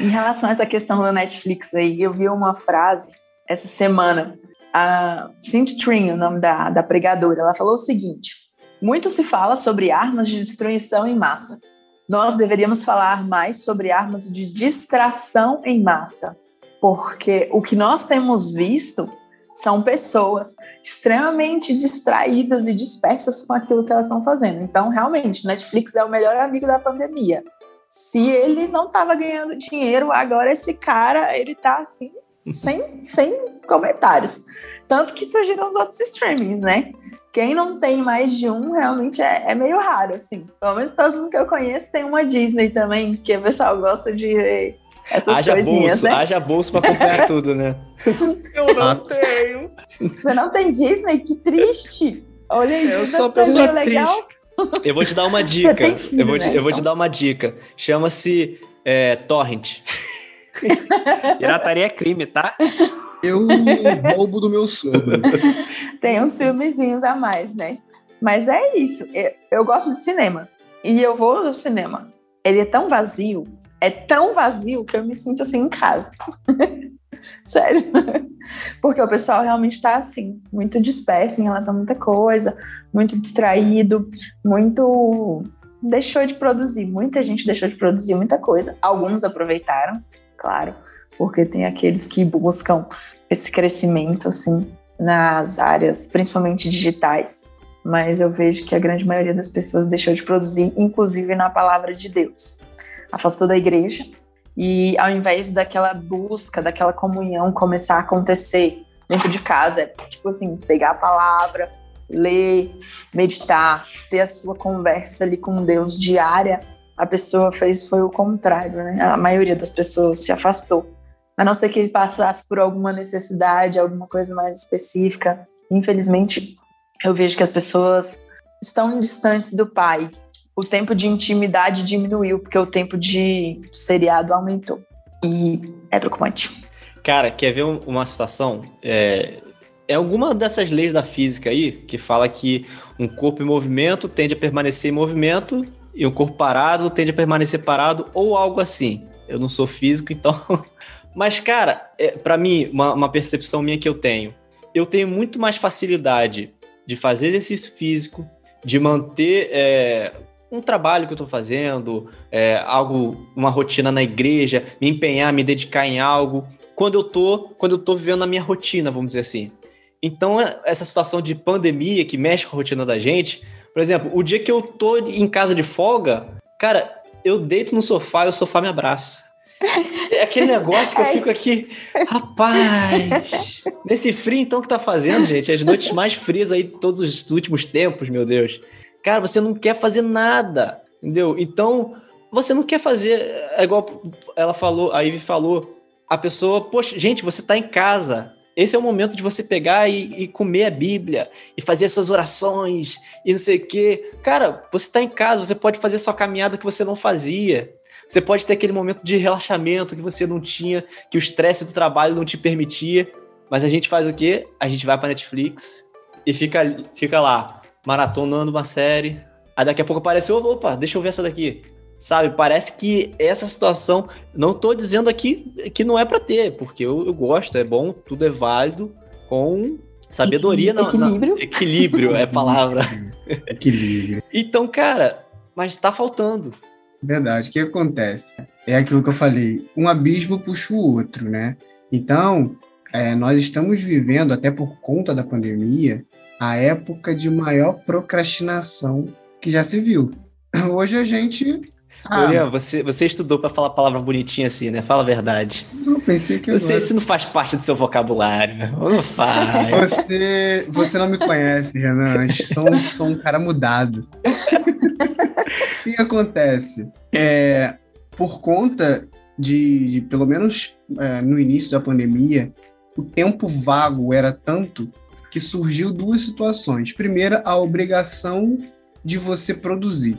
Em relação a essa questão da Netflix aí, eu vi uma frase essa semana a Cindy Trin, o nome da, da pregadora, ela falou o seguinte: muito se fala sobre armas de destruição em massa. Nós deveríamos falar mais sobre armas de distração em massa, porque o que nós temos visto são pessoas extremamente distraídas e dispersas com aquilo que elas estão fazendo. Então, realmente, Netflix é o melhor amigo da pandemia. Se ele não estava ganhando dinheiro, agora esse cara, ele está assim, sem, sem comentários. Tanto que surgiram os outros streamings, né? Quem não tem mais de um realmente é, é, meio raro, assim. Pelo menos todo mundo que eu conheço tem uma Disney também, que o pessoal gosta de ver essas haja coisinhas, bolso, né? Haja bolso pra acompanhar tudo, né? Eu não tenho. Você não tem Disney? Que triste! Olha aí, Eu tá sou uma tão pessoa legal. triste. Eu vou te dar uma dica. filho, eu vou te, né, eu vou te dar uma dica. Chama-se é, Torrent. Pirataria é crime, tá? Eu roubo do meu sogro. Tem uns filmezinhos a mais, né? Mas é isso. Eu, eu gosto de cinema. E eu vou no cinema. Ele é tão vazio, é tão vazio que eu me sinto assim em casa. Sério. Porque o pessoal realmente tá assim, muito disperso em relação a muita coisa, muito distraído, muito. Deixou de produzir. Muita gente deixou de produzir muita coisa. Alguns aproveitaram, claro, porque tem aqueles que buscam esse crescimento, assim, nas áreas, principalmente digitais. Mas eu vejo que a grande maioria das pessoas deixou de produzir, inclusive na palavra de Deus. Afastou da igreja e ao invés daquela busca, daquela comunhão começar a acontecer dentro de casa, é tipo assim, pegar a palavra, ler, meditar, ter a sua conversa ali com Deus diária, a pessoa fez foi o contrário, né? A maioria das pessoas se afastou. A não ser que ele passasse por alguma necessidade, alguma coisa mais específica. Infelizmente, eu vejo que as pessoas estão distantes do pai. O tempo de intimidade diminuiu, porque o tempo de seriado aumentou. E é preocupante. Cara, quer ver um- uma situação? É, é alguma dessas leis da física aí que fala que um corpo em movimento tende a permanecer em movimento e um corpo parado tende a permanecer parado ou algo assim. Eu não sou físico, então. Mas, cara, é, para mim, uma, uma percepção minha que eu tenho, eu tenho muito mais facilidade de fazer exercício físico, de manter é, um trabalho que eu tô fazendo, é, algo, uma rotina na igreja, me empenhar, me dedicar em algo, quando eu tô, quando eu tô vivendo a minha rotina, vamos dizer assim. Então, é- essa situação de pandemia que mexe com a rotina da gente, por exemplo, o dia que eu tô em casa de folga, cara, eu deito no sofá e o sofá me abraça. É aquele negócio que eu fico aqui, rapaz. Nesse frio então que tá fazendo, gente, as noites mais frias aí de todos os últimos tempos, meu Deus. Cara, você não quer fazer nada, entendeu? Então, você não quer fazer, é igual ela falou, a Ivy falou, a pessoa, poxa, gente, você tá em casa. Esse é o momento de você pegar e, e comer a Bíblia e fazer suas orações e não sei o quê. Cara, você tá em casa, você pode fazer sua caminhada que você não fazia. Você pode ter aquele momento de relaxamento que você não tinha, que o estresse do trabalho não te permitia. Mas a gente faz o quê? A gente vai pra Netflix e fica, fica lá, maratonando uma série. Aí daqui a pouco aparece, opa, deixa eu ver essa daqui. Sabe, parece que essa situação, não tô dizendo aqui que não é pra ter, porque eu, eu gosto, é bom, tudo é válido, com sabedoria, na- na- Equilíbrio. equilíbrio é a palavra. Equilíbrio. Então, cara, mas tá faltando. Verdade. O que acontece? É aquilo que eu falei, um abismo puxa o outro, né? Então, é, nós estamos vivendo, até por conta da pandemia, a época de maior procrastinação que já se viu. Hoje a gente. Ah, você, você estudou para falar palavra bonitinha assim, né? Fala a verdade. Eu pensei que você, agora... Isso não faz parte do seu vocabulário, não faz. Você, você não me conhece, Renan. Sou, sou um cara mudado. o que acontece? É, por conta de, de pelo menos é, no início da pandemia, o tempo vago era tanto que surgiu duas situações. Primeira, a obrigação de você produzir.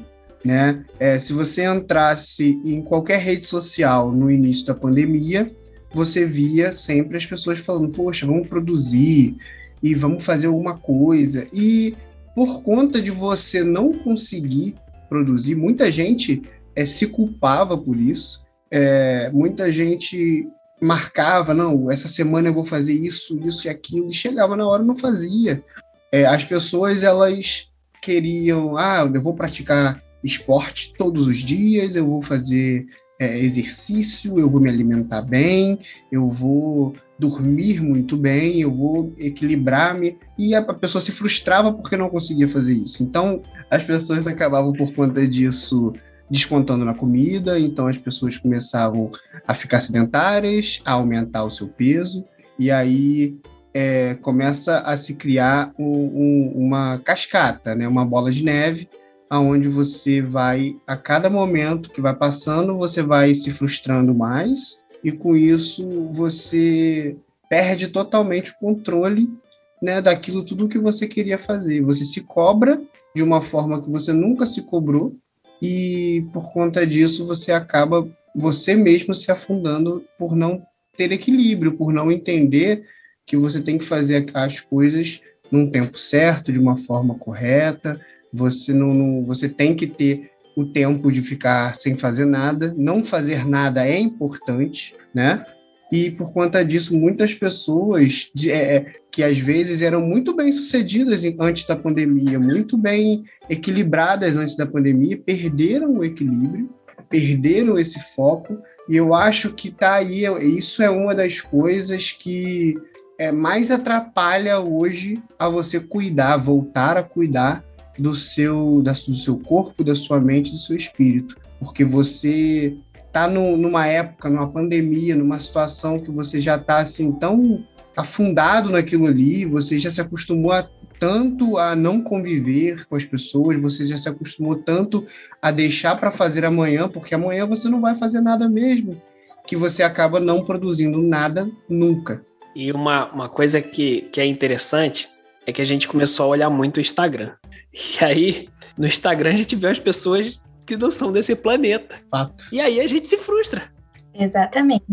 Né? É, se você entrasse em qualquer rede social no início da pandemia, você via sempre as pessoas falando: Poxa, vamos produzir e vamos fazer alguma coisa. E por conta de você não conseguir produzir, muita gente é, se culpava por isso. É, muita gente marcava, não, essa semana eu vou fazer isso, isso e aquilo, e chegava na hora e não fazia. É, as pessoas, elas queriam, ah, eu vou praticar esporte todos os dias, eu vou fazer é, exercício, eu vou me alimentar bem, eu vou dormir muito bem, eu vou equilibrar-me. E a pessoa se frustrava porque não conseguia fazer isso. Então, as pessoas acabavam, por conta disso, descontando na comida, então as pessoas começavam a ficar sedentárias, a aumentar o seu peso, e aí é, começa a se criar um, um, uma cascata, né, uma bola de neve, aonde você vai, a cada momento que vai passando, você vai se frustrando mais, e com isso você perde totalmente o controle né, daquilo tudo que você queria fazer. Você se cobra de uma forma que você nunca se cobrou, e por conta disso você acaba você mesmo se afundando por não ter equilíbrio, por não entender que você tem que fazer as coisas num tempo certo, de uma forma correta. Você não, não você tem que ter o tempo de ficar sem fazer nada. Não fazer nada é importante, né? E por conta disso, muitas pessoas de, é, que às vezes eram muito bem sucedidas antes da pandemia, muito bem equilibradas antes da pandemia, perderam o equilíbrio, perderam esse foco. E eu acho que tá aí, isso é uma das coisas que é, mais atrapalha hoje a você cuidar, voltar a cuidar do seu, da, do seu corpo, da sua mente, do seu espírito. Porque você tá no, numa época, numa pandemia, numa situação que você já está assim tão afundado naquilo ali, você já se acostumou a, tanto a não conviver com as pessoas, você já se acostumou tanto a deixar para fazer amanhã, porque amanhã você não vai fazer nada mesmo, que você acaba não produzindo nada nunca. E uma, uma coisa que, que é interessante é que a gente começou a olhar muito o Instagram. E aí, no Instagram, a gente vê as pessoas que não são desse planeta. Fato. E aí a gente se frustra. Exatamente.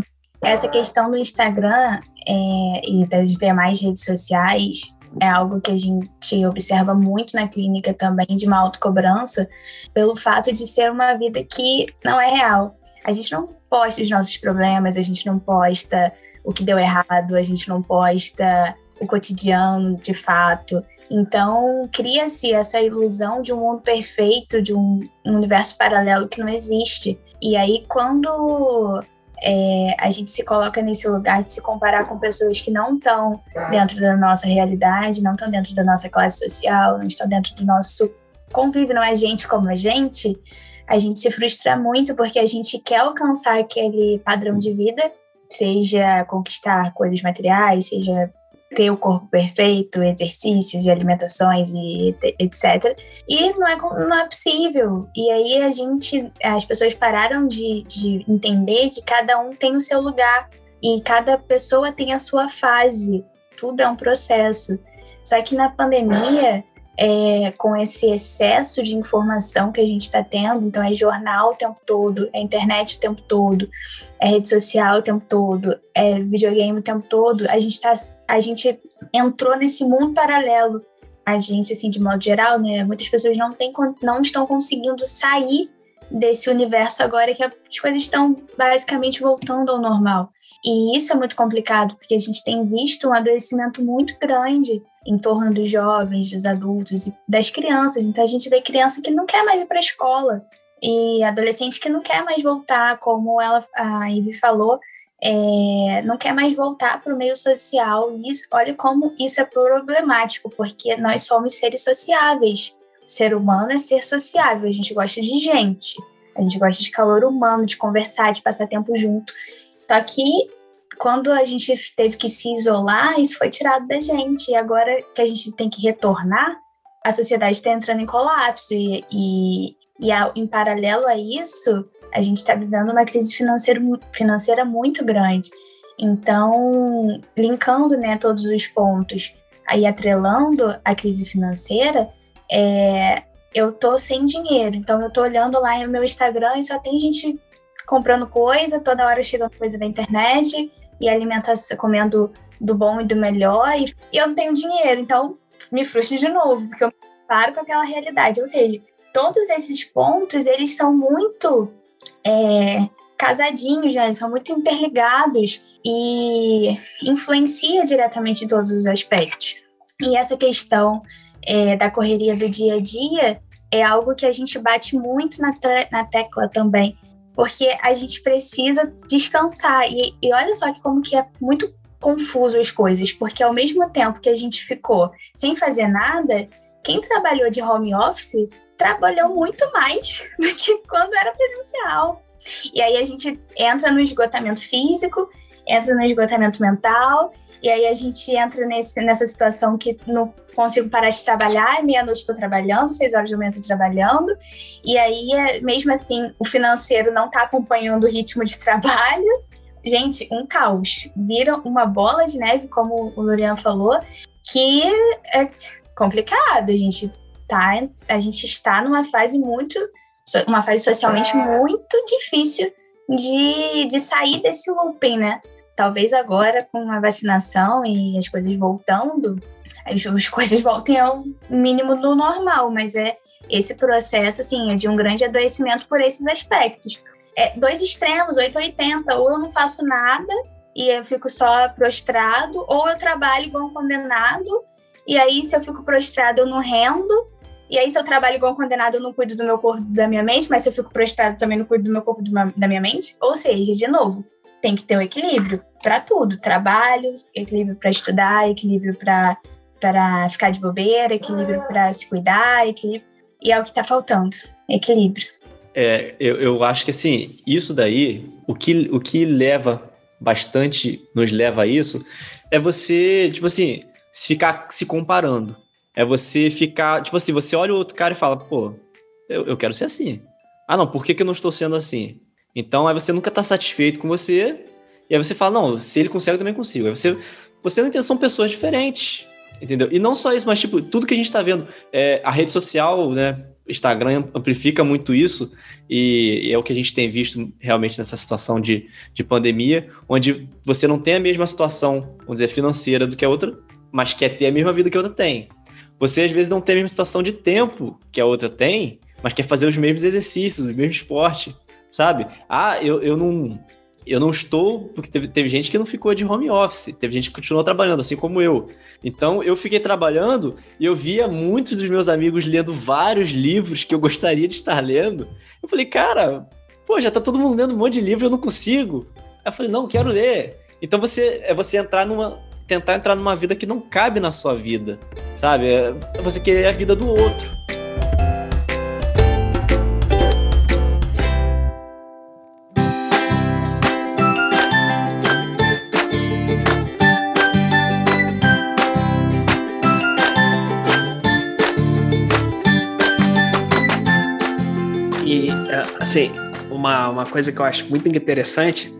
Essa questão do Instagram é, e das demais redes sociais é algo que a gente observa muito na clínica também, de uma autocobrança, pelo fato de ser uma vida que não é real. A gente não posta os nossos problemas, a gente não posta o que deu errado, a gente não posta o cotidiano de fato. Então, cria-se essa ilusão de um mundo perfeito, de um, universo paralelo que não existe. E aí, quando é, a gente se coloca nesse lugar de se comparar com pessoas que não estão dentro da nossa realidade, não estão dentro da nossa classe social, não estão dentro do nosso convívio, não é gente como a gente, a gente se frustra muito porque a gente quer alcançar aquele padrão de vida, seja conquistar coisas materiais, seja ter o corpo perfeito, exercícios e alimentações e etc. E não é, não é possível. E aí a gente, as pessoas pararam de, de entender que cada um tem o seu lugar e cada pessoa tem a sua fase. Tudo é um processo. Só que na pandemia é, com esse excesso de informação que a gente está tendo, então é jornal o tempo todo, é internet o tempo todo, é rede social o tempo todo, é videogame o tempo todo, a gente, tá, a gente entrou nesse mundo paralelo. A gente, assim, de modo geral, né, muitas pessoas não, tem, não estão conseguindo sair desse universo agora que as coisas estão basicamente voltando ao normal. E isso é muito complicado, porque a gente tem visto um adoecimento muito grande em torno dos jovens, dos adultos e das crianças. Então a gente vê criança que não quer mais ir para a escola. e adolescente que não quer mais voltar, como ela, a Ivy falou, é, não quer mais voltar para o meio social. E isso, olha como isso é problemático, porque nós somos seres sociáveis. Ser humano é ser sociável, a gente gosta de gente, a gente gosta de calor humano, de conversar, de passar tempo junto. Só que quando a gente teve que se isolar, isso foi tirado da gente. E agora que a gente tem que retornar, a sociedade está entrando em colapso. E, e, e a, em paralelo a isso, a gente está vivendo uma crise financeira, financeira muito grande. Então, linkando né, todos os pontos, aí atrelando a crise financeira, é, eu tô sem dinheiro. Então, eu tô olhando lá no meu Instagram e só tem gente comprando coisa, toda hora chegando coisa da internet e alimentação, comendo do bom e do melhor, e, eu não tenho dinheiro. Então, me frustro de novo, porque eu paro com aquela realidade. Ou seja, todos esses pontos, eles são muito é, casadinhos, né? Eles são muito interligados e influencia diretamente todos os aspectos. E essa questão é, da correria do dia a dia é algo que a gente bate muito na, na tecla também, porque a gente precisa descansar. E, e olha só que como que é muito confuso as coisas, porque ao mesmo tempo que a gente ficou sem fazer nada, quem trabalhou de home office trabalhou muito mais do que quando era presencial. E aí a gente entra no esgotamento físico, entra no esgotamento mental, e aí a gente entra nesse, nessa situação que não consigo parar de trabalhar, meia-noite estou trabalhando, seis horas da manhã estou trabalhando, e aí, é, mesmo assim, o financeiro não está acompanhando o ritmo de trabalho. Gente, um caos. Vira uma bola de neve, como o Lorian falou, que é complicado. A gente tá, a gente está numa fase muito, uma fase socialmente muito difícil de, de sair desse looping, né? Talvez agora, com a vacinação e as coisas voltando, as, as coisas voltem ao mínimo do normal, mas é esse processo, assim, é de um grande adoecimento por esses aspectos. É, dois extremos, 880, ou eu não faço nada e eu fico só prostrado, ou eu trabalho igual um condenado, e aí se eu fico prostrado eu não rendo, e aí, se eu trabalho igual um condenado, eu não cuido do meu corpo da minha mente, mas se eu fico prostrado, também não cuido do meu corpo da minha mente. Ou seja, de novo, tem que ter um equilíbrio para tudo: trabalho, equilíbrio para estudar, equilíbrio para ficar de bobeira, equilíbrio para se cuidar, equilíbrio. E é o que está faltando: equilíbrio. É, eu, eu acho que assim, isso daí, o que, o que leva bastante, nos leva a isso, é você, tipo assim, ficar se comparando. É você ficar, tipo assim, você olha o outro cara e fala, pô, eu, eu quero ser assim. Ah, não, por que, que eu não estou sendo assim? Então, aí você nunca está satisfeito com você, e aí você fala, não, se ele consegue, eu também consigo. Aí você, você não entende, são pessoas diferentes, entendeu? E não só isso, mas, tipo, tudo que a gente está vendo, é, a rede social, né, Instagram amplifica muito isso, e, é o que a gente tem visto realmente nessa situação de, de pandemia, onde você não tem a mesma situação, vamos dizer, financeira do que a outra, mas quer ter a mesma vida que a outra tem. Você, às vezes, não tem a mesma situação de tempo que a outra tem, mas quer fazer os mesmos exercícios, o mesmo esporte sabe? Ah, eu, eu não. Eu não estou, porque teve, teve gente que não ficou de home office, teve gente que continuou trabalhando, assim como eu. Então eu fiquei trabalhando e eu via muitos dos meus amigos lendo vários livros que eu gostaria de estar lendo. Eu falei, cara, pô, já tá todo mundo lendo um monte de livro, eu não consigo. Aí eu falei, não, quero ler. Então você é você entrar numa. tentar entrar numa vida que não cabe na sua vida, sabe? É você querer a vida do outro. Assim, uma, uma coisa que eu acho muito interessante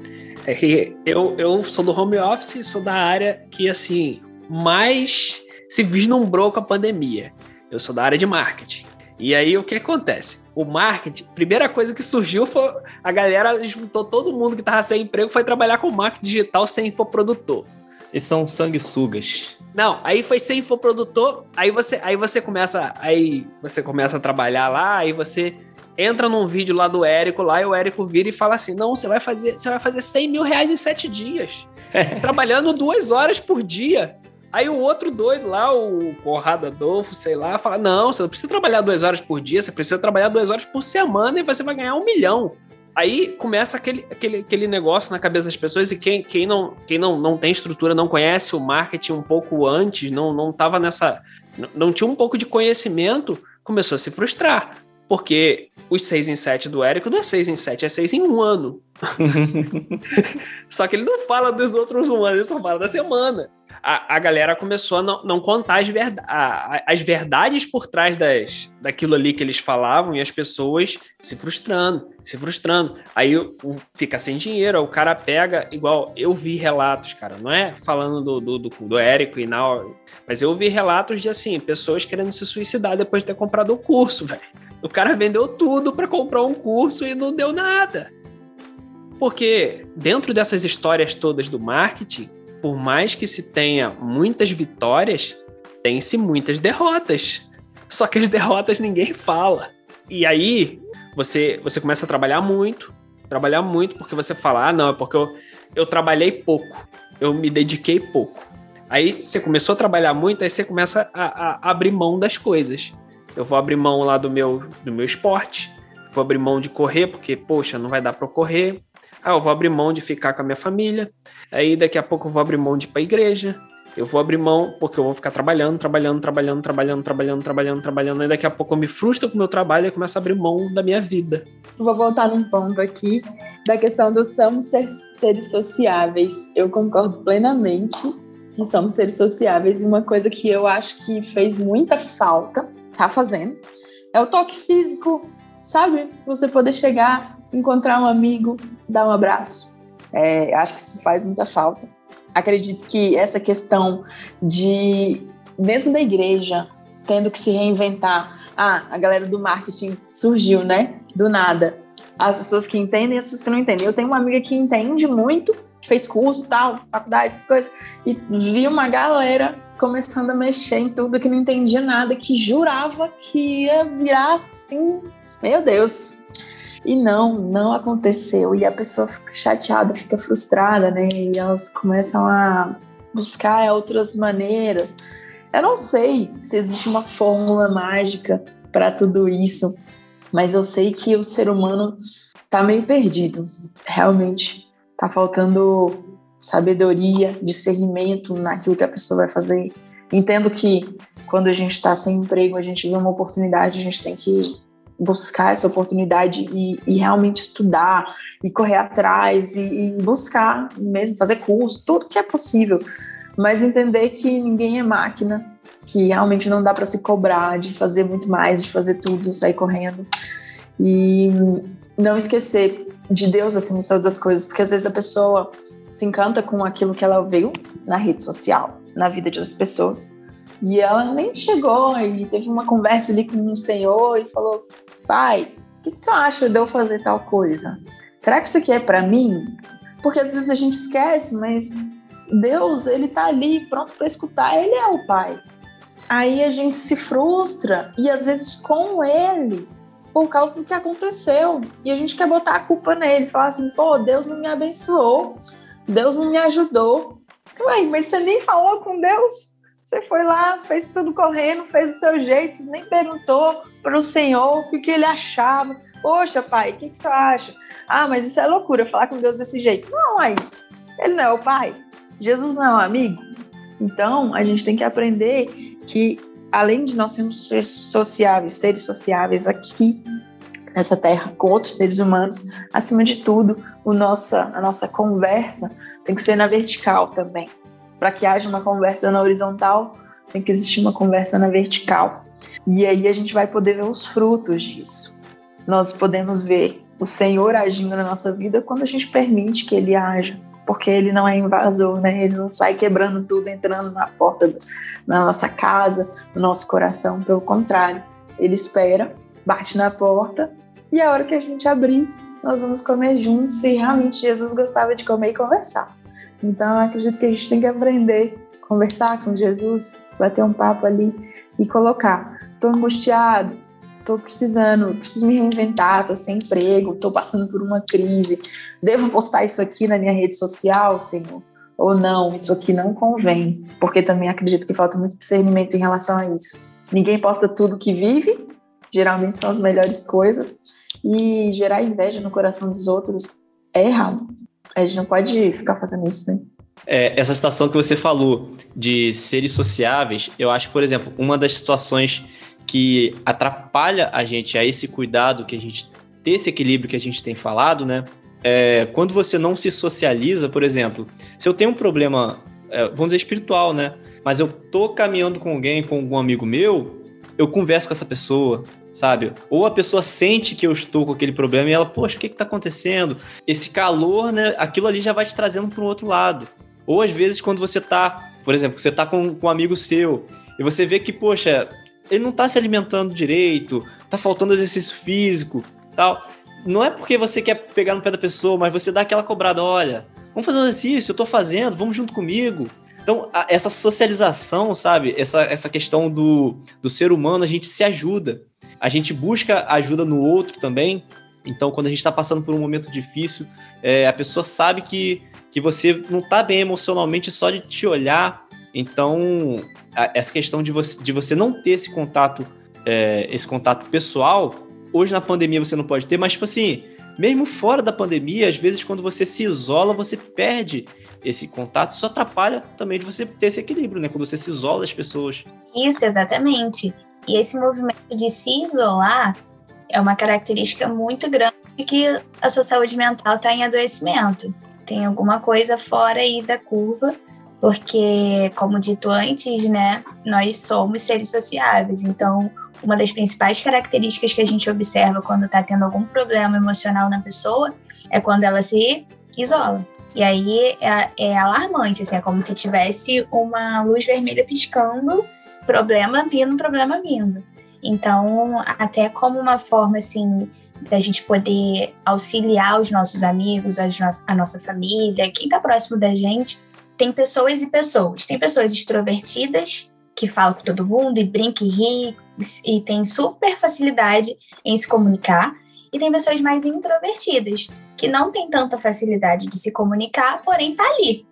é que eu, eu sou do home office, sou da área que, assim, mais se vislumbrou com a pandemia. Eu sou da área de marketing. E aí, o que acontece? O marketing, primeira coisa que surgiu foi a galera juntou todo mundo que estava sem emprego foi trabalhar com marketing digital sem infoprodutor. Eles são sanguessugas. Não, aí foi sem infoprodutor, aí você, aí você começa, aí você começa a trabalhar lá, aí você entra num vídeo lá do Érico lá e o Érico vira e fala assim: não, você vai fazer, você vai fazer 100 mil reais em sete dias. trabalhando duas horas por dia. Aí o outro doido lá, o Conrado Adolfo, sei lá, fala: não, você não precisa trabalhar duas horas por dia, você precisa trabalhar duas horas por semana e você vai ganhar um milhão. Aí começa aquele, aquele, aquele negócio na cabeça das pessoas, e quem, quem, não, quem não, não tem estrutura, não conhece o marketing um pouco antes, não, não tava nessa. Não, não tinha um pouco de conhecimento, começou a se frustrar. Porque os 6 em 7 do Érico não é 6 em 7, é 6 em um ano. só que ele não fala dos outros um ano, ele só fala da semana. A, a galera começou a não, não contar as, verda a, as verdades por trás das, daquilo ali que eles falavam e as pessoas se frustrando, se frustrando. Aí o, fica sem dinheiro, o cara pega, igual eu vi relatos, cara, não é falando do, do, do, do Érico e não, mas eu vi relatos de assim, pessoas querendo se suicidar depois de ter comprado o curso, velho. O cara vendeu tudo para comprar um curso e não deu nada. Porque dentro dessas histórias todas do marketing, por mais que se tenha muitas vitórias, tem-se muitas derrotas. Só que as derrotas ninguém fala. E aí você, você começa a trabalhar muito, trabalhar muito porque você fala, ah, não, é porque eu, eu trabalhei pouco, eu me dediquei pouco. Aí você começou a trabalhar muito, aí você começa a, a abrir mão das coisas. Eu vou abrir mão lá do meu, do meu esporte, vou abrir mão de correr, porque, poxa, não vai dar para correr. Ah, eu vou abrir mão de ficar com a minha família. Aí daqui a pouco eu vou abrir mão de ir para a igreja. Eu vou abrir mão porque eu vou ficar trabalhando, trabalhando, trabalhando, trabalhando, trabalhando, trabalhando, trabalhando. Aí daqui a pouco eu me frustro com o meu trabalho e começo a abrir mão da minha vida. Vou voltar num ponto aqui da questão do somos seres sociáveis. Eu concordo plenamente que somos seres sociáveis e uma coisa que eu acho que fez muita falta, tá fazendo, é o toque físico, sabe? Você poder chegar, encontrar um amigo, dar um abraço. É, acho que isso faz muita falta. Acredito que essa questão de, mesmo da igreja, tendo que se reinventar. Ah, a galera do marketing surgiu, né? Do nada. As pessoas que entendem e as pessoas que não entendem. Eu tenho uma amiga que entende muito fez curso, tal, faculdade, essas coisas, e vi uma galera começando a mexer em tudo que não entendia nada, que jurava que ia virar assim, meu Deus. E não, não aconteceu. E a pessoa fica chateada, fica frustrada, né? E elas começam a buscar outras maneiras. Eu não sei se existe uma fórmula mágica para tudo isso, mas eu sei que o ser humano tá meio perdido, realmente. Tá faltando sabedoria, discernimento naquilo que a pessoa vai fazer. Entendo que quando a gente está sem emprego, a gente vê uma oportunidade, a gente tem que buscar essa oportunidade e, e realmente estudar e correr atrás e, e, buscar mesmo fazer curso, tudo que é possível, mas entender que ninguém é máquina, que realmente não dá para se cobrar de fazer muito mais, de fazer tudo, sair correndo e não esquecer de Deus acima de todas as coisas, porque às vezes a pessoa se encanta com aquilo que ela viu na rede social, na vida de outras pessoas. E ela nem chegou e teve uma conversa ali com um senhor e falou: Pai, o que, que você acha de eu fazer tal coisa? Será que isso aqui é para mim? Porque às vezes a gente esquece, mas Deus, ele tá ali pronto para escutar, ele é o Pai. Aí a gente se frustra e às vezes com ele por causa do que aconteceu. E a gente quer botar a culpa nele, falar assim, pô, Deus não me abençoou, Deus não me ajudou. Ué, mas você nem falou com Deus? Você foi lá, fez tudo correndo, fez do seu jeito, nem perguntou para o Senhor o que, que ele achava. Poxa, pai, o que, que você acha? Ah, mas isso é loucura, falar com Deus desse jeito. Não, aí, ele não é o pai. Jesus não é um amigo. Então, a gente tem que aprender que além de nós sermos sociáveis, seres sociáveis aqui nessa terra com outros seres humanos, acima de tudo, o nossa, a nossa conversa tem que ser na vertical também. Para que haja uma conversa na horizontal, tem que existir uma conversa na vertical. E aí a gente vai poder ver os frutos disso. Nós podemos ver o Senhor agindo na nossa vida quando a gente permite que Ele haja, porque Ele não é invasor, né? Ele não sai quebrando tudo, entrando na porta do, na nossa casa, no nosso coração. Pelo contrário, ele espera, bate na porta e a hora que a gente abrir, nós vamos comer juntos. E realmente Jesus gostava de comer e conversar. Então, acredito que a gente tem que aprender a conversar com Jesus, bater um papo ali e colocar. Estou angustiado, estou precisando, preciso me reinventar, estou sem emprego, estou passando por uma crise. Devo postar isso aqui na minha rede social, Senhor? ou não, isso aqui não convém, porque também acredito que falta muito discernimento em relação a isso. Ninguém posta tudo que vive, geralmente são as melhores coisas, e gerar inveja no coração dos outros é errado. A gente não pode ficar fazendo isso, né? É, essa situação que você falou de seres sociáveis, eu acho, por exemplo, uma das situações que atrapalha a gente a esse cuidado que a gente ter esse equilíbrio que a gente tem falado, né? É, quando você não se socializa, por exemplo, se eu tenho um problema, é, vamos dizer, espiritual, né? Mas eu tô caminhando com alguém, com algum amigo meu, eu converso com essa pessoa, sabe? Ou a pessoa sente que eu estou com aquele problema e ela, poxa, o que que tá acontecendo? Esse calor, né? Aquilo ali já vai te trazendo para um outro lado. Ou às vezes quando você tá, por exemplo, você tá com, com um amigo seu e você vê que, poxa, ele não tá se alimentando direito, tá faltando exercício físico, tal. Não é porque você quer pegar no pé da pessoa, mas você dá aquela cobrada, olha, vamos fazer um exercício, eu tô fazendo, vamos junto comigo. Então, a, essa socialização, sabe? Essa, essa questão do, do ser humano, a gente se ajuda. A gente busca ajuda no outro também. Então, quando a gente está passando por um momento difícil, é, a pessoa sabe que, que você não está bem emocionalmente só de te olhar. Então, a, essa questão de você, de você não ter esse contato, é, esse contato pessoal, hoje na pandemia você não pode ter, mas, tipo assim, mesmo fora da pandemia, às vezes quando você se isola, você perde esse contato, isso atrapalha também de você ter esse equilíbrio, né? Quando você se isola das pessoas. Isso, exatamente. E esse movimento de se isolar é uma característica muito grande que a sua saúde mental está em adoecimento. Tem alguma coisa fora aí da curva, porque, como dito antes, né, nós somos seres sociáveis. Então, uma das principais características que a gente observa quando está tendo algum problema emocional na pessoa é quando ela se isola. E aí é, é alarmante, assim, é como se tivesse uma luz vermelha piscando, problema vindo, problema vindo. Então, até como uma forma, assim, da gente poder auxiliar os nossos amigos, a nossa, família, quem está próximo da gente, tem pessoas e pessoas. Tem pessoas extrovertidas que falam com todo mundo e brinca e ri e tem super facilidade em se comunicar. E tem pessoas mais introvertidas, que não tem tanta facilidade de se comunicar, porém tá ali.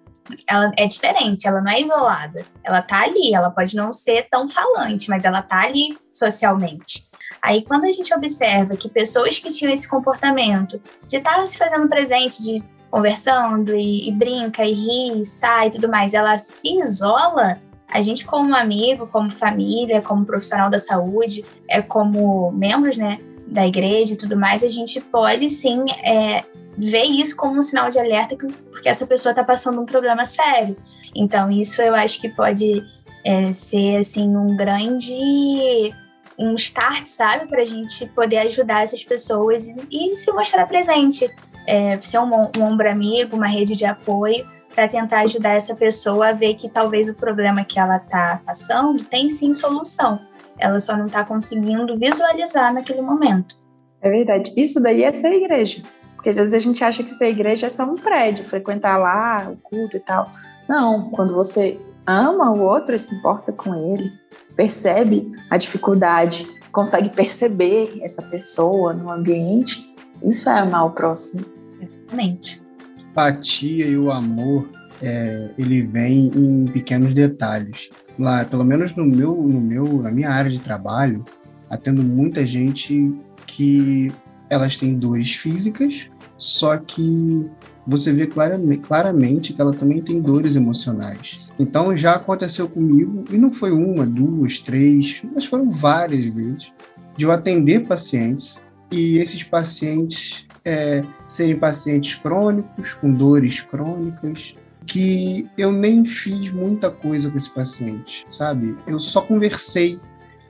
Ela é diferente, ela não é isolada. Ela tá ali, ela pode não ser tão falante, mas ela tá ali socialmente. Aí, quando a gente observa que pessoas que tinham esse comportamento de estar tá se fazendo presente, de conversando e, e brinca e ri, e sai e tudo mais, ela se isola, a gente como amigo, como família, como profissional da saúde, é como membros, né, da igreja e tudo mais, a gente pode sim é, ver isso como um sinal de alerta porque essa pessoa está passando um problema sério. Então isso eu acho que pode é, ser assim um grande um start, sabe, para a gente poder ajudar essas pessoas e, e se mostrar presente, é, ser um, um ombro amigo, uma rede de apoio para tentar ajudar essa pessoa a ver que talvez o problema que ela está passando tem sim solução ela só não está conseguindo visualizar naquele momento. É verdade. Isso daí é ser igreja. Porque às vezes a gente acha que ser igreja é só um prédio, frequentar lá o culto e tal. Não, quando você ama o outro e se importa com ele, percebe a dificuldade, consegue perceber essa pessoa no ambiente, isso é amar o próximo. Exatamente. Empatia e o amor, é, ele vem em pequenos detalhes lá, pelo menos no meu, no meu, na minha área de trabalho, atendo muita gente que elas têm dores físicas, só que você vê claramente, que ela também tem dores emocionais. Então já aconteceu comigo, e não foi uma, duas, três, mas foram várias vezes, de eu atender pacientes e esses pacientes é, serem pacientes crônicos, com dores crônicas, que eu nem fiz muita coisa com esse paciente, sabe? Eu só conversei,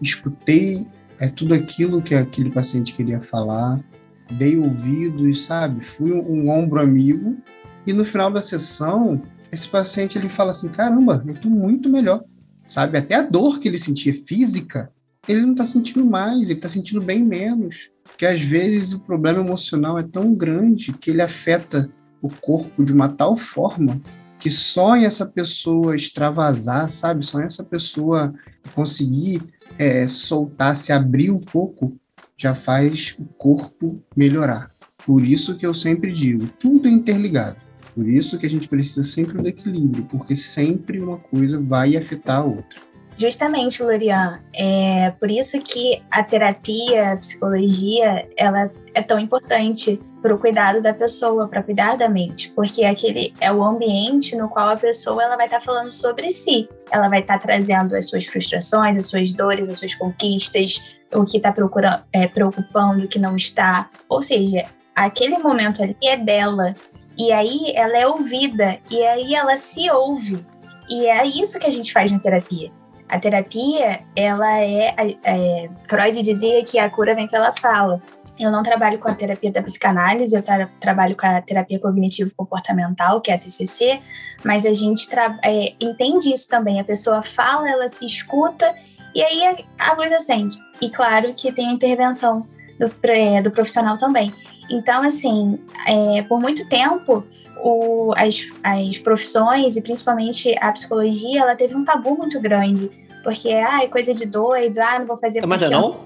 escutei é, tudo aquilo que aquele paciente queria falar, dei ouvidos, sabe? Fui um, um ombro amigo e no final da sessão esse paciente ele fala assim, caramba, eu tô muito melhor, sabe? Até a dor que ele sentia física, ele não tá sentindo mais, ele tá sentindo bem menos. Porque às vezes o problema emocional é tão grande que ele afeta o corpo de uma tal forma que só essa pessoa extravasar, sabe? Só essa pessoa conseguir é, soltar, se abrir um pouco, já faz o corpo melhorar. Por isso que eu sempre digo, tudo é interligado. Por isso que a gente precisa sempre do equilíbrio, porque sempre uma coisa vai afetar a outra. Justamente, Lorian. É por isso que a terapia, a psicologia, ela é tão importante para o cuidado da pessoa, para cuidar da mente, porque aquele é o ambiente no qual a pessoa ela vai estar tá falando sobre si. Ela vai estar tá trazendo as suas frustrações, as suas dores, as suas conquistas, o que está é, preocupando, o que não está. Ou seja, aquele momento ali é dela. E aí ela é ouvida, e aí ela se ouve. E é isso que a gente faz na terapia. A terapia, ela é, é Freud dizia que a cura vem pela fala. Eu não trabalho com a terapia da psicanálise, eu tra trabalho com a terapia cognitivo-comportamental, que é a TCC, mas a gente é, entende isso também. A pessoa fala, ela se escuta e aí a luz acende. E claro que tem a intervenção do, é, do profissional também. Então, assim, é, por muito tempo, o, as, as profissões e principalmente a psicologia, ela teve um tabu muito grande. Porque, ah, é coisa de doido, ah, não vou fazer... Mas não?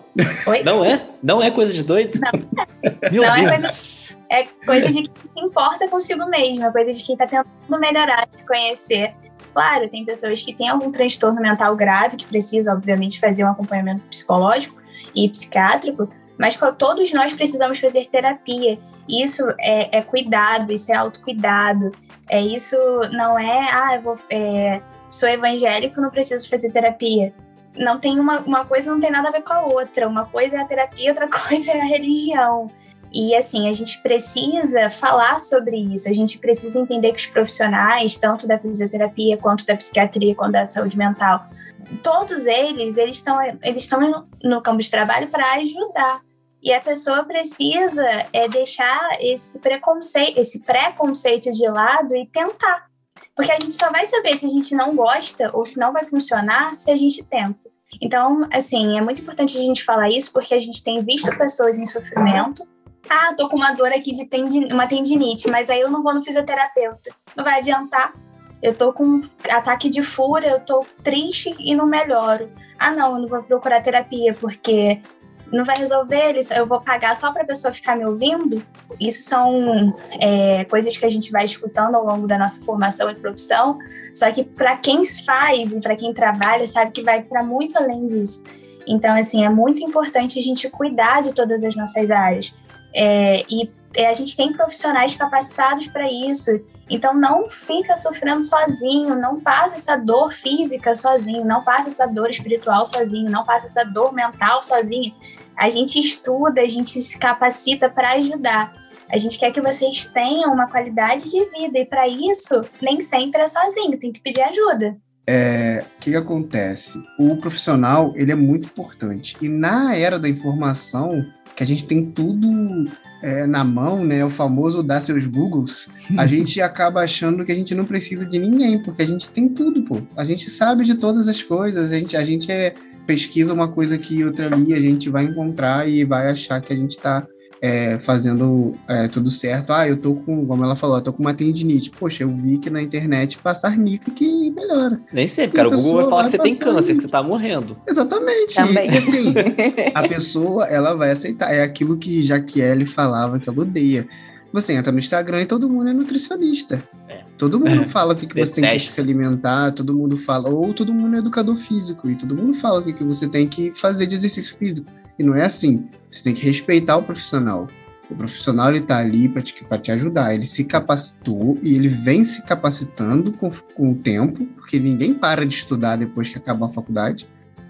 Oi? Não é? Não é coisa de doido? Não, Meu não Deus. é coisa... É coisa de quem se importa consigo mesmo, é coisa de quem está tentando melhorar, se conhecer. Claro, tem pessoas que têm algum transtorno mental grave, que precisa, obviamente, fazer um acompanhamento psicológico e psiquiátrico, mas todos nós precisamos fazer terapia. Isso é, é cuidado, isso é autocuidado. É isso não é, ah, eu vou, é, sou evangélico, não preciso fazer terapia. Não tem uma, uma coisa não tem nada a ver com a outra. Uma coisa é a terapia, outra coisa é a religião. E assim, a gente precisa falar sobre isso, a gente precisa entender que os profissionais, tanto da fisioterapia, quanto da psiquiatria, quanto da saúde mental, todos eles, eles estão eles estão no, campo de trabalho para ajudar. E a pessoa precisa é, deixar esse preconceito, esse preconceito de lado e tentar. Porque a gente só vai saber se a gente não gosta ou se não vai funcionar se a gente tenta. Então, assim, é muito importante a gente falar isso porque a gente tem visto pessoas em sofrimento. Ah, tô com uma dor aqui de tendin uma tendinite, mas aí eu não vou no fisioterapeuta. Não vai adiantar. Eu tô com ataque de fúria, eu tô triste e não melhoro. Ah, não, eu não vou procurar terapia porque não vai resolver, eu vou pagar só para a pessoa ficar me ouvindo. Isso são é, coisas que a gente vai escutando ao longo da nossa formação e profissão. Só que para quem faz e para quem trabalha, sabe que vai para muito além disso. Então, assim, é muito importante a gente cuidar de todas as nossas áreas. É, e é, a gente tem profissionais capacitados para isso. Então não fica sofrendo sozinho, não passa essa dor física sozinho, não passa essa dor espiritual sozinho, não passa essa dor mental sozinho. A gente estuda, a gente se capacita para ajudar. A gente quer que vocês tenham uma qualidade de vida e para isso nem sempre é sozinho, tem que pedir ajuda. É, o que, que acontece? O profissional ele é muito importante e na era da informação que a gente tem tudo é, na mão, né? O famoso dar seus Googles, a gente acaba achando que a gente não precisa de ninguém, porque a gente tem tudo, pô. A gente sabe de todas as coisas, a gente, a gente é, pesquisa uma coisa que outra ali, a gente vai encontrar e vai achar que a gente está é, fazendo é, tudo certo. Ah, eu tô com, como ela falou, eu tô com uma tendinite. Poxa, eu vi que na internet passar mica que melhora. Nem sempre, cara. O Google vai falar que você tem câncer, que você tá morrendo. Exatamente. Também. E, assim, a pessoa, ela vai aceitar. É aquilo que Jaquiele falava que ela odeia. Você entra no Instagram e todo mundo é nutricionista. É. Todo mundo fala o que, que você tem que se alimentar, todo mundo fala, ou todo mundo é educador físico, e todo mundo fala o que, que você tem que fazer de exercício físico. E não é assim. Você tem que respeitar o profissional. O profissional ele está ali para te, te ajudar. Ele se capacitou e ele vem se capacitando com, com o tempo, porque ninguém para de estudar depois que acaba a faculdade,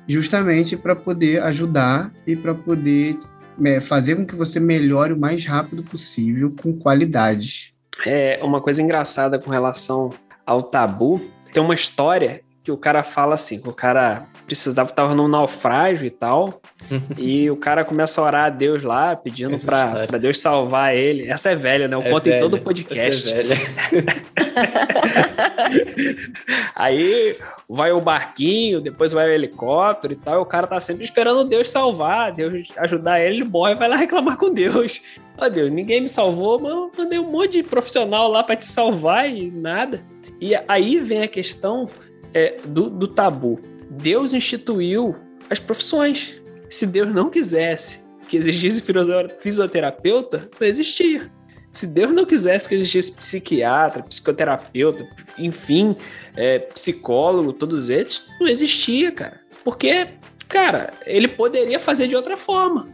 justamente para poder ajudar e para poder é, fazer com que você melhore o mais rápido possível com qualidade. É uma coisa engraçada com relação ao tabu. Tem uma história que o cara fala assim, o cara precisava, tava num naufrágio e tal, e o cara começa a orar a Deus lá, pedindo para Deus salvar ele. Essa é velha, né? Eu é conto velha. em todo o podcast. Essa é velha. Aí vai o barquinho, depois vai o helicóptero e tal, e o cara tá sempre esperando Deus salvar, Deus ajudar ele, ele morre e vai lá reclamar com Deus. Ó oh, Deus, ninguém me salvou, mas eu mandei um monte de profissional lá para te salvar e nada. E aí vem a questão é, do, do tabu. Deus instituiu as profissões. Se Deus não quisesse que existisse fisioterapeuta, não existia. Se Deus não quisesse que existisse psiquiatra, psicoterapeuta, enfim, é, psicólogo, todos esses, não existia, cara. Porque, cara, ele poderia fazer de outra forma.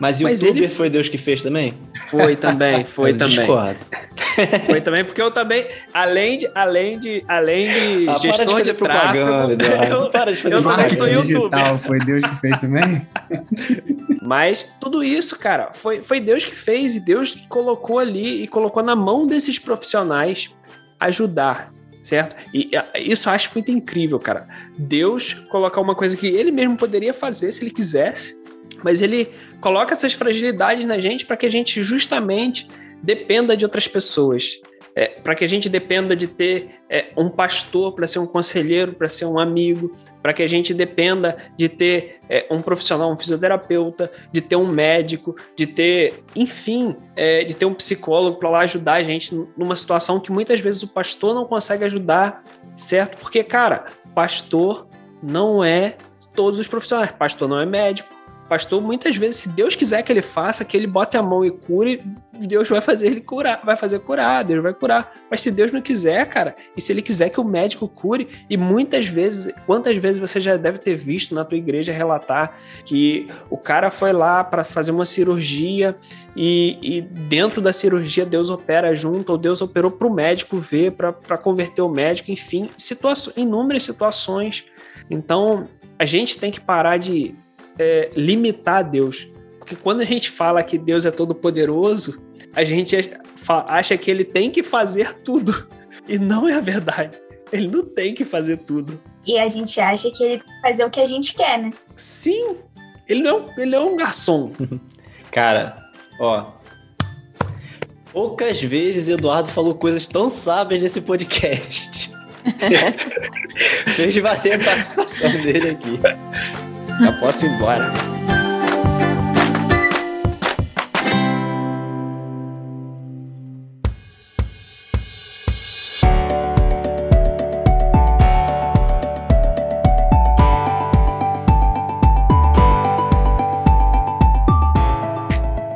Mas Mas youtuber ele- foi Deus que fez também? Foi também, foi Eu também. discordo. Foi também, porque eu também, além de, além de, além de Ah, de gestor fazer de, propaganda, tráfego, eu- Para de fazer eu também sou youtuber. foi Deus que fez também? Mas tudo isso, cara, foi, foi Deus que fez e Deus colocou ali e colocou na mão desses profissionais ajudar, certo? E isso eu acho muito incrível, cara. Deus colocar uma coisa que ele mesmo poderia fazer se ele quisesse, mas ele coloca essas fragilidades na gente para que a gente justamente dependa de outras pessoas. É, para que a gente dependa de ter é, um pastor para ser um conselheiro, para ser um amigo, para que a gente dependa de ter é, um profissional, um fisioterapeuta, de ter um médico, de ter, enfim, é, de ter um psicólogo para lá ajudar a gente numa situação que muitas vezes o pastor não consegue ajudar, certo? Porque, cara, pastor não é todos os profissionais. Pastor não é médico. Pastor, muitas vezes, se Deus quiser que ele faça, que ele bote a mão e cure, Deus vai fazer ele curar, vai fazer curar, Deus vai curar. Mas se Deus não quiser, cara, e se ele quiser que o médico cure, e muitas vezes, quantas vezes você já deve ter visto na tua igreja relatar que o cara foi lá para fazer uma cirurgia e, e dentro da cirurgia Deus opera junto, ou Deus operou para o médico ver, para converter o médico, enfim, situações, inúmeras situações. Então, a gente tem que parar de é, limitar Deus. Porque quando a gente fala que Deus é todo poderoso, a gente acha que ele tem que fazer tudo. E não é a verdade. Ele não tem que fazer tudo. E a gente acha que ele tem que fazer o que a gente quer, né? Sim, ele não é um, ele é um garçom. Cara, ó. Poucas vezes Eduardo falou coisas tão sábias nesse podcast. Fez bater a participação dele aqui. Já posso ir embora.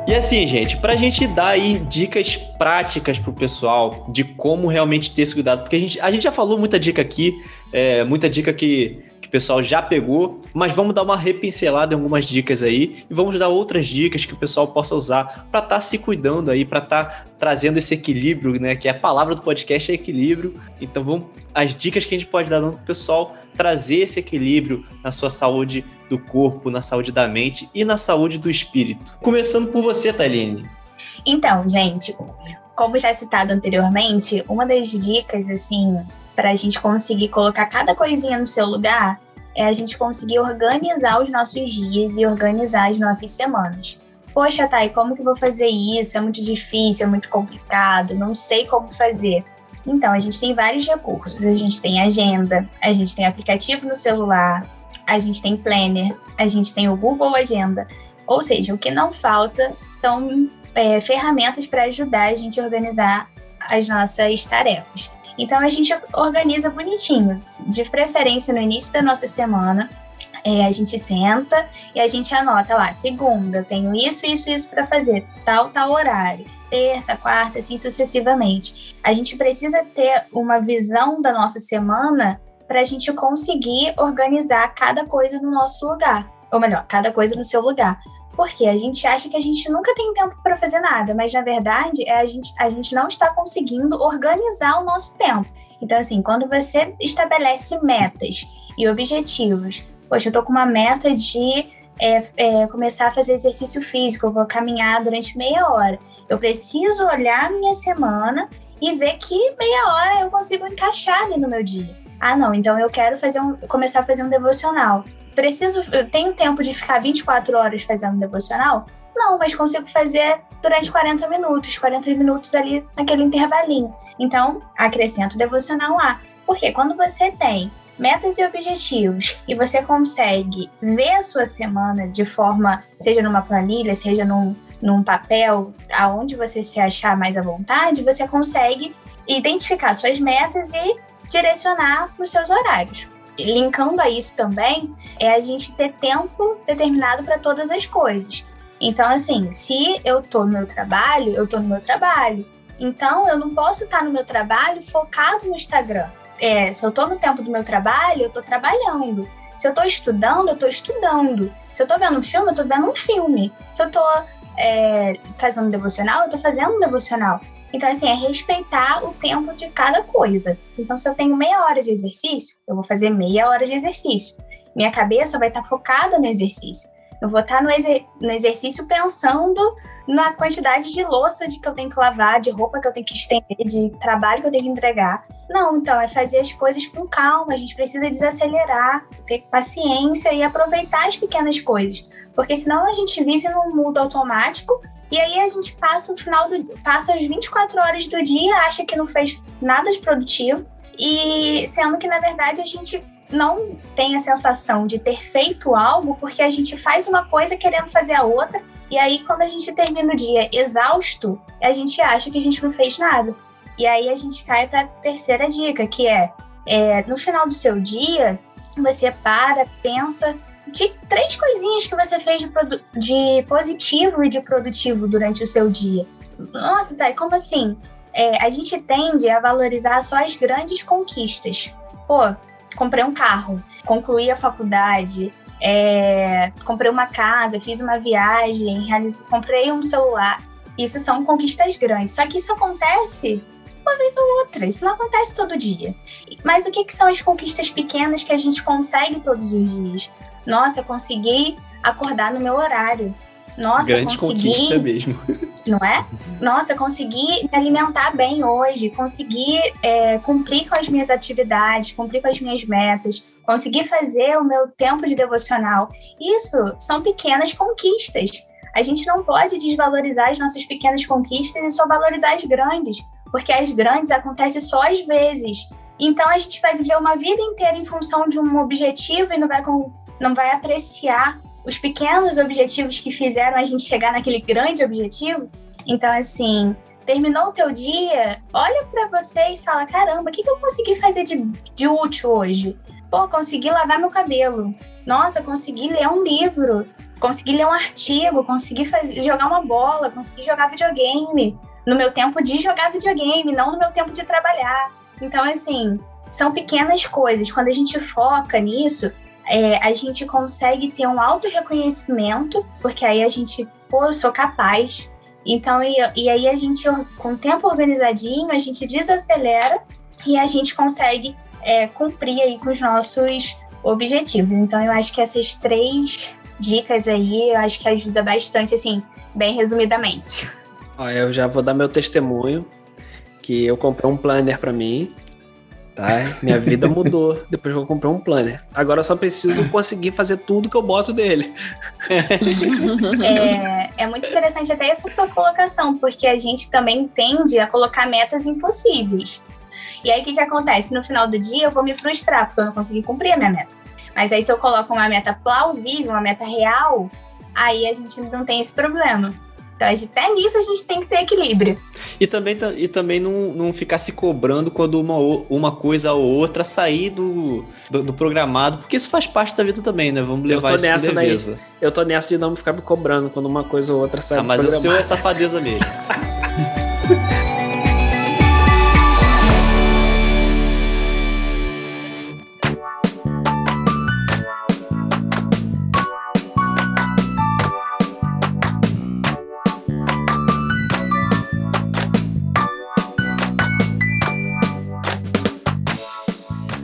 E assim, gente, pra gente dar aí dicas práticas pro pessoal de como realmente ter esse cuidado, porque a gente, a gente já falou muita dica aqui, é, muita dica que, que o pessoal já pegou, mas vamos dar uma repincelada em algumas dicas aí e vamos dar outras dicas que o pessoal possa usar para estar se cuidando aí, para estar trazendo esse equilíbrio, né? Que é a palavra do podcast é equilíbrio. Então vamos as dicas que a gente pode dar pro pessoal trazer esse equilíbrio na sua saúde do corpo, na saúde da mente e na saúde do espírito. Começando por você, Thaline. Então, gente, como já citado anteriormente, uma das dicas, assim, para a gente conseguir colocar cada coisinha no seu lugar é a gente conseguir organizar os nossos dias e organizar as nossas semanas. Poxa, Thay, como que eu vou fazer isso? É muito difícil, é muito complicado, não sei como fazer. Então, a gente tem vários recursos. A gente tem agenda, a gente tem aplicativo no celular, a gente tem planner, a gente tem o Google Agenda. Ou seja, o que não falta são é, ferramentas para ajudar a gente a organizar as nossas tarefas. Então a gente organiza bonitinho, de preferência no início da nossa semana. É, a gente senta e a gente anota lá, segunda, tenho isso, isso, isso para fazer, tal, tal horário. Terça, quarta, assim sucessivamente. A gente precisa ter uma visão da nossa semana para a gente conseguir organizar cada coisa no nosso lugar. Ou melhor, cada coisa no seu lugar. Porque a gente acha que a gente nunca tem tempo para fazer nada, mas na verdade é a gente, a gente não está conseguindo organizar o nosso tempo. Então, assim, quando você estabelece metas e objetivos, poxa, eu tô com uma meta de é, é, começar a fazer exercício físico, eu vou caminhar durante meia hora. Eu preciso olhar a minha semana e ver que meia hora eu consigo encaixar ali no meu dia. Ah, não, então eu quero fazer um, começar a fazer um devocional. Preciso, eu tenho tempo de ficar 24 horas fazendo um devocional? Não, mas consigo fazer durante 40 minutos, 40 minutos ali naquele intervalinho. Então, acrescento o devocional lá. Porque quando você tem metas e objetivos e você consegue ver a sua semana de forma, seja numa planilha, seja num, num papel, aonde você se achar mais à vontade, você consegue identificar suas metas e direcionar os seus horários. Linkando a isso também, é a gente ter tempo determinado para todas as coisas. Então, assim, se eu tô no meu trabalho, eu tô no meu trabalho. Então, eu não posso estar no meu trabalho focado no Instagram. É, se eu tô no tempo do meu trabalho, eu tô trabalhando. Se eu tô estudando, eu tô estudando. Se eu tô vendo um filme, eu tô vendo um filme. Se eu tô é, fazendo devocional, eu tô fazendo devocional. Então, assim, é respeitar o tempo de cada coisa. Então, se eu tenho meia hora de exercício, eu vou fazer meia hora de exercício. Minha cabeça vai estar focada no exercício. Eu vou estar no, exer no exercício pensando na quantidade de louça de que eu tenho que lavar, de roupa que eu tenho que estender, de trabalho que eu tenho que entregar. Não, então é fazer as coisas com calma. A gente precisa desacelerar, ter paciência e aproveitar as pequenas coisas. Porque senão a gente vive num mundo automático e aí a gente passa o final do passa as 24 horas do dia, acha que não fez nada de produtivo e sendo que na verdade a gente não tem a sensação de ter feito algo porque a gente faz uma coisa querendo fazer a outra e aí quando a gente termina o dia exausto, a gente acha que a gente não fez nada. E aí a gente cai para a terceira dica, que é, é no final do seu dia, você para, pensa de três coisinhas que você fez de, de positivo e de produtivo durante o seu dia. Nossa, Thay, como assim? É, a gente tende a valorizar só as grandes conquistas. Pô, comprei um carro, concluí a faculdade, é, comprei uma casa, fiz uma viagem, comprei um celular. Isso são conquistas grandes. Só que isso acontece uma vez ou outra. Isso não acontece todo dia. Mas o que, que são as conquistas pequenas que a gente consegue todos os dias? Nossa, consegui acordar no meu horário. Nossa, Grande consegui, conquista mesmo. Não é? Nossa, consegui me alimentar bem hoje, consegui é, cumprir com as minhas atividades, cumprir com as minhas metas, consegui fazer o meu tempo de devocional. Isso são pequenas conquistas. A gente não pode desvalorizar as nossas pequenas conquistas e só valorizar as grandes, porque as grandes acontecem só às vezes. Então a gente vai viver uma vida inteira em função de um objetivo e não vai, não vai apreciar os pequenos objetivos que fizeram a gente chegar naquele grande objetivo. Então, assim, terminou o teu dia, olha para você e fala: caramba, o que, que eu consegui fazer de, de útil hoje? Pô, consegui lavar meu cabelo. Nossa, consegui ler um livro. Consegui ler um artigo. Consegui fazer, jogar uma bola. Consegui jogar videogame. No meu tempo de jogar videogame, não no meu tempo de trabalhar. Então, assim, são pequenas coisas. Quando a gente foca nisso, é, a gente consegue ter um auto reconhecimento, porque aí a gente, pô, eu sou capaz. Então, e, e aí a gente, com o tempo organizadinho, a gente desacelera e a gente consegue é, cumprir aí com os nossos objetivos. Então, eu acho que essas três dicas aí, eu acho que ajuda bastante, assim, bem resumidamente. Ó, eu já vou dar meu testemunho, que eu comprei um planner para mim, Tá? Minha vida mudou depois que eu comprei um planner. Agora eu só preciso conseguir fazer tudo que eu boto dele. É, é muito interessante até essa sua colocação, porque a gente também tende a colocar metas impossíveis. E aí o que, que acontece? No final do dia eu vou me frustrar, porque eu não consegui cumprir a minha meta. Mas aí se eu coloco uma meta plausível, uma meta real, aí a gente não tem esse problema. Então, até nisso a gente tem que ter equilíbrio. E também, e também não, não ficar se cobrando quando uma, uma coisa ou outra sair do, do, do programado, porque isso faz parte da vida também, né? Vamos levar isso nessa com leveza. Daí, eu tô nessa de não ficar me cobrando quando uma coisa ou outra sai ah, do programado. Mas o seu é safadeza mesmo.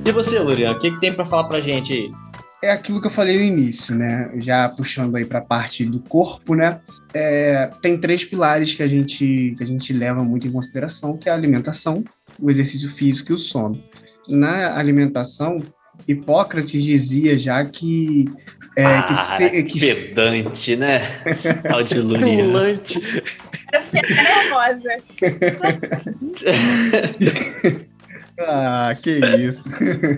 E você, Lurian, o que, que tem para falar pra gente aí? É aquilo que eu falei no início, né? Já puxando aí para a parte do corpo, né? É, tem três pilares que a gente que a gente leva muito em consideração, que é a alimentação, o exercício físico e o sono. Na alimentação, Hipócrates dizia já que é, ah, que, se, que... pedante, né? Esse tal de Lurian. Eu fiquei nervosa. Ah, que isso.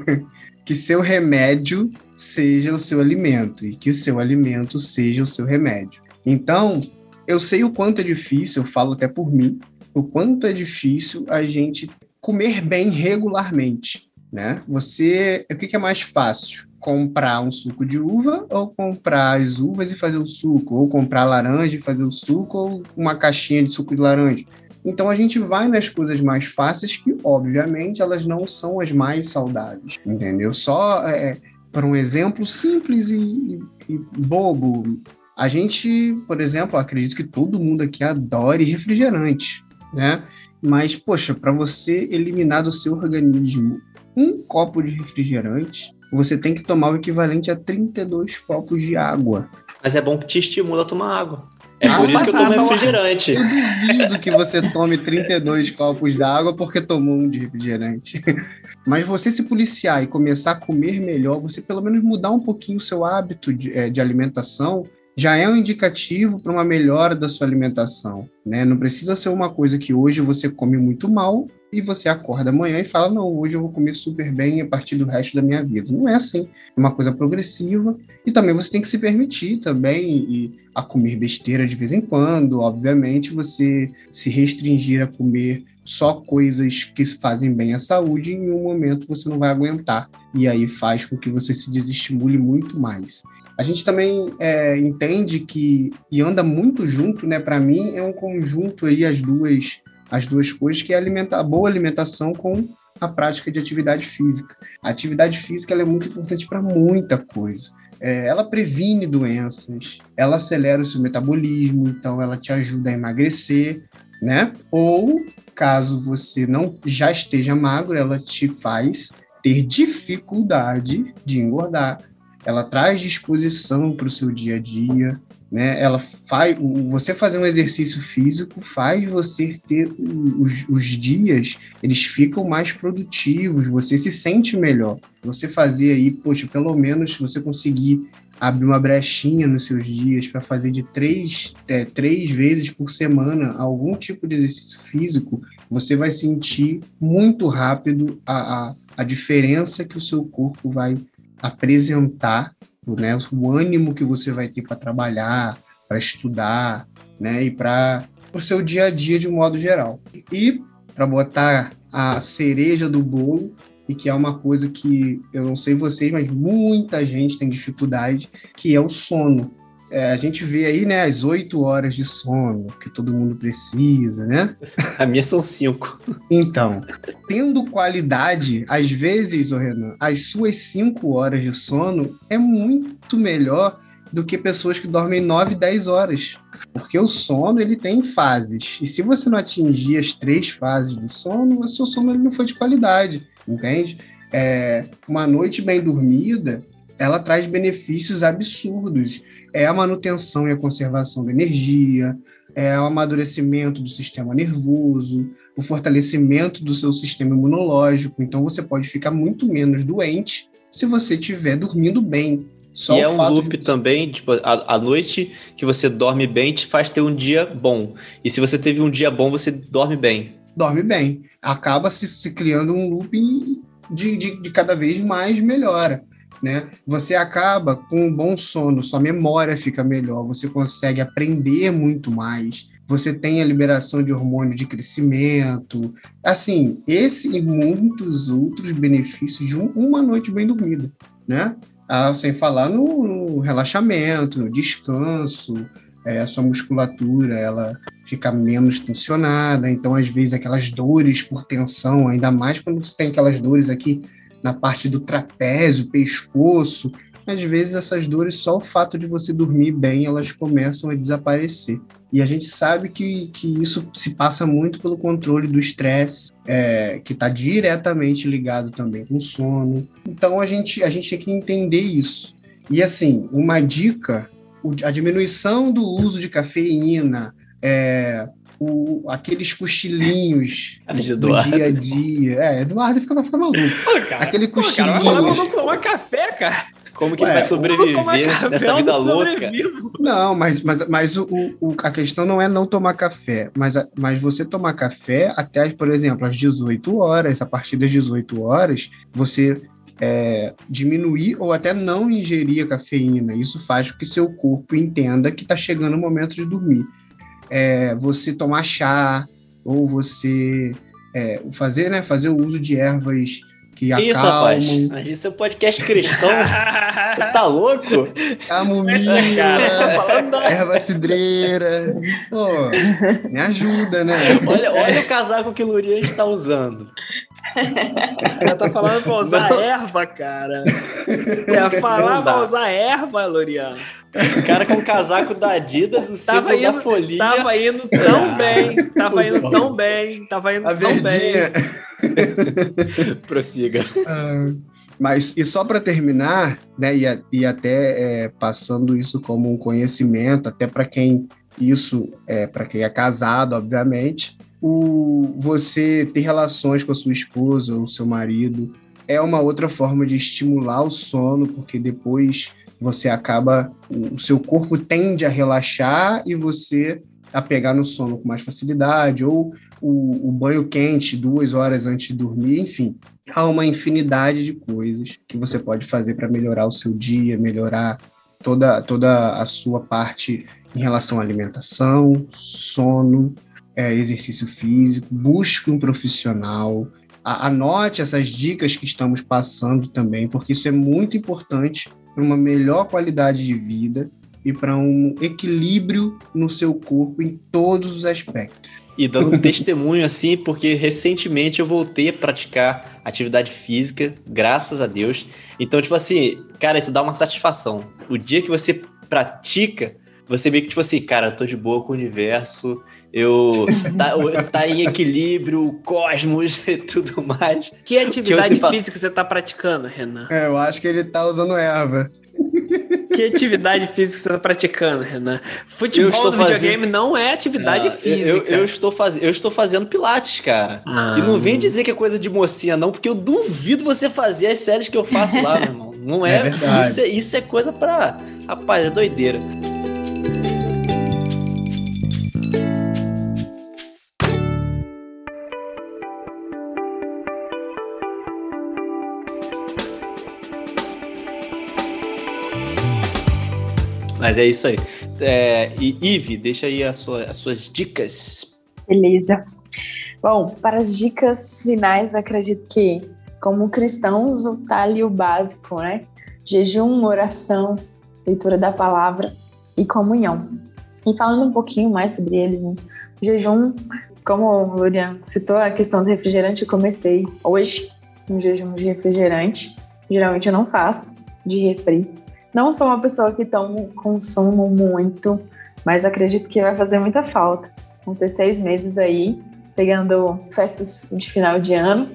que seu remédio seja o seu alimento e que seu alimento seja o seu remédio. Então, eu sei o quanto é difícil, eu falo até por mim, o quanto é difícil a gente comer bem regularmente, né? Você, o que é mais fácil? comprar um suco de uva, ou comprar as uvas e fazer o suco, ou comprar laranja e fazer o suco, ou uma caixinha de suco de laranja. Então a gente vai nas coisas mais fáceis que, obviamente, elas não são as mais saudáveis, entendeu? Só é, para um exemplo simples e, e, e bobo, a gente, por exemplo, acredito que todo mundo aqui adore refrigerante, né? Mas, poxa, para você eliminar do seu organismo um copo de refrigerante, você tem que tomar o equivalente a 32 copos de água. Mas é bom que te estimula a tomar água. É por isso que eu tomo refrigerante. Eu duvido que você tome 32 copos d'água porque tomou um de refrigerante. Mas você se policiar e começar a comer melhor, você pelo menos mudar um pouquinho o seu hábito de, é, de alimentação, já é um indicativo para uma melhora da sua alimentação. Né? Não precisa ser uma coisa que hoje você come muito mal e você acorda amanhã e fala: Não, hoje eu vou comer super bem a partir do resto da minha vida. Não é assim. É uma coisa progressiva e também você tem que se permitir também e, a comer besteira de vez em quando. Obviamente, você se restringir a comer só coisas que fazem bem à saúde, em um momento você não vai aguentar. E aí faz com que você se desestimule muito mais. A gente também é, entende que, e anda muito junto, né? Para mim, é um conjunto aí as duas as duas coisas, que é alimentar, a boa alimentação com a prática de atividade física. A atividade física é muito importante para muita coisa. É, ela previne doenças, ela acelera o seu metabolismo, então ela te ajuda a emagrecer, né? Ou, caso você não já esteja magro, ela te faz ter dificuldade de engordar. Ela traz disposição para o seu dia a dia, né? Ela faz, você fazer um exercício físico faz você ter os, os dias, eles ficam mais produtivos, você se sente melhor. Você fazer aí, poxa, pelo menos você conseguir abrir uma brechinha nos seus dias para fazer de três, é, três vezes por semana algum tipo de exercício físico, você vai sentir muito rápido a, a, a diferença que o seu corpo vai apresentar né? O ânimo que você vai ter para trabalhar, para estudar, né? E para o seu dia a dia de um modo geral. E para botar a cereja do bolo, e que é uma coisa que eu não sei vocês, mas muita gente tem dificuldade, que é o sono. É, a gente vê aí, né, as oito horas de sono que todo mundo precisa, né? A minha são cinco. Então, tendo qualidade, às vezes, ô Renan, as suas cinco horas de sono é muito melhor do que pessoas que dormem nove, dez horas. Porque o sono, ele tem fases. E se você não atingir as três fases do sono, o seu sono ele não foi de qualidade, entende? É, uma noite bem dormida, ela traz benefícios absurdos. É a manutenção e a conservação da energia, é o amadurecimento do sistema nervoso, o fortalecimento do seu sistema imunológico. Então você pode ficar muito menos doente se você estiver dormindo bem. Só e é um loop de... também, tipo, a, a, noite que você dorme bem te faz ter um dia bom. E se você teve um dia bom, você dorme bem. Dorme bem. Acaba se, se criando um loop de, de, de cada vez mais melhora né? Você acaba com um bom sono, sua memória fica melhor, você consegue aprender muito mais, você tem a liberação de hormônio de crescimento, assim, esse e muitos outros benefícios de um, uma noite bem dormida, né? Ah, sem falar no, no relaxamento, no descanso, é, a sua musculatura ela fica menos tensionada, então às vezes aquelas dores por tensão, ainda mais quando você tem aquelas dores aqui na parte do trapézio, pescoço. Às vezes essas dores, só o fato de você dormir bem, elas começam a desaparecer. E a gente sabe que, que isso se passa muito pelo controle do estresse, é, que está diretamente ligado também com o sono. Então a gente, a gente tem que entender isso. E assim, uma dica, a diminuição do uso de cafeína, é, o, aqueles cochilinhos do dia a dia. É, Eduardo fica, fica maluco. Pô, cara, Aquele cochilinho. Pô, cara, não tomar café, cara. Como que Ué, ele vai sobreviver nessa vida louca? Não, mas, mas, mas o, o, a questão não é não tomar café, mas, mas você tomar café até, por exemplo, às 18 horas, a partir das 18 horas, você é, diminuir ou até não ingerir a cafeína. Isso faz com que seu corpo entenda que está chegando o momento de dormir é, você tomar chá ou você é, fazer, né, fazer o uso de ervas que acalmam. Isso, rapaz. Isso é um podcast cristão. Você tá louco? Camomila, erva cidreira. Pô, me ajuda, né? Olha, olha o casaco que o Lurian está usando. Ela tá falando pra usar não. erva, cara. Quer falar pra usar erva, Loriano? cara com o casaco da Adidas, o símbolo indo, da folhinha. Tava indo tão bem, tava indo tão bem, tava indo A tão verdinha. bem. Prossiga. Ah, mas, e só para terminar, né, e, e até é, passando isso como um conhecimento, até para quem isso é para quem é casado, obviamente, o você ter relações com a sua esposa ou seu marido é uma outra forma de estimular o sono, porque depois você acaba, o seu corpo tende a relaxar e você a pegar no sono com mais facilidade, ou o, o banho quente duas horas antes de dormir, enfim. Há uma infinidade de coisas que você pode fazer para melhorar o seu dia, melhorar toda, toda a sua parte em relação à alimentação, sono, é, exercício físico, busque um profissional, anote essas dicas que estamos passando também, porque isso é muito importante para uma melhor qualidade de vida e para um equilíbrio no seu corpo em todos os aspectos. E dando testemunho assim, porque recentemente eu voltei a praticar atividade física, graças a Deus. Então, tipo assim, cara, isso dá uma satisfação. O dia que você pratica, você vê que, tipo assim, cara, eu tô de boa com o universo, eu tá, tá em equilíbrio, o cosmos e tudo mais. Que atividade que física fala... você tá praticando, Renan? É, eu acho que ele tá usando erva. Que atividade física você está praticando, Renan? Futebol no videogame fazendo... não é atividade física. Eu, eu, estou faz... eu estou fazendo pilates, cara. Ah. E não vem dizer que é coisa de mocinha, não, porque eu duvido você fazer as séries que eu faço lá, meu irmão. Não é. é. Isso, é, isso é coisa pra. Rapaz, é doideira. Mas é isso aí. É, e Ive, deixa aí sua, as suas dicas. Beleza. Bom, para as dicas finais, acredito que, como cristãos, tá ali o básico, né? Jejum, oração, leitura da palavra e comunhão. E falando um pouquinho mais sobre ele, né? jejum, como o Lurian citou a questão do refrigerante, eu comecei hoje um jejum de refrigerante. Geralmente eu não faço de refri, não sou uma pessoa que tomo, consumo muito, mas acredito que vai fazer muita falta. Vão ser seis meses aí, pegando festas de final de ano.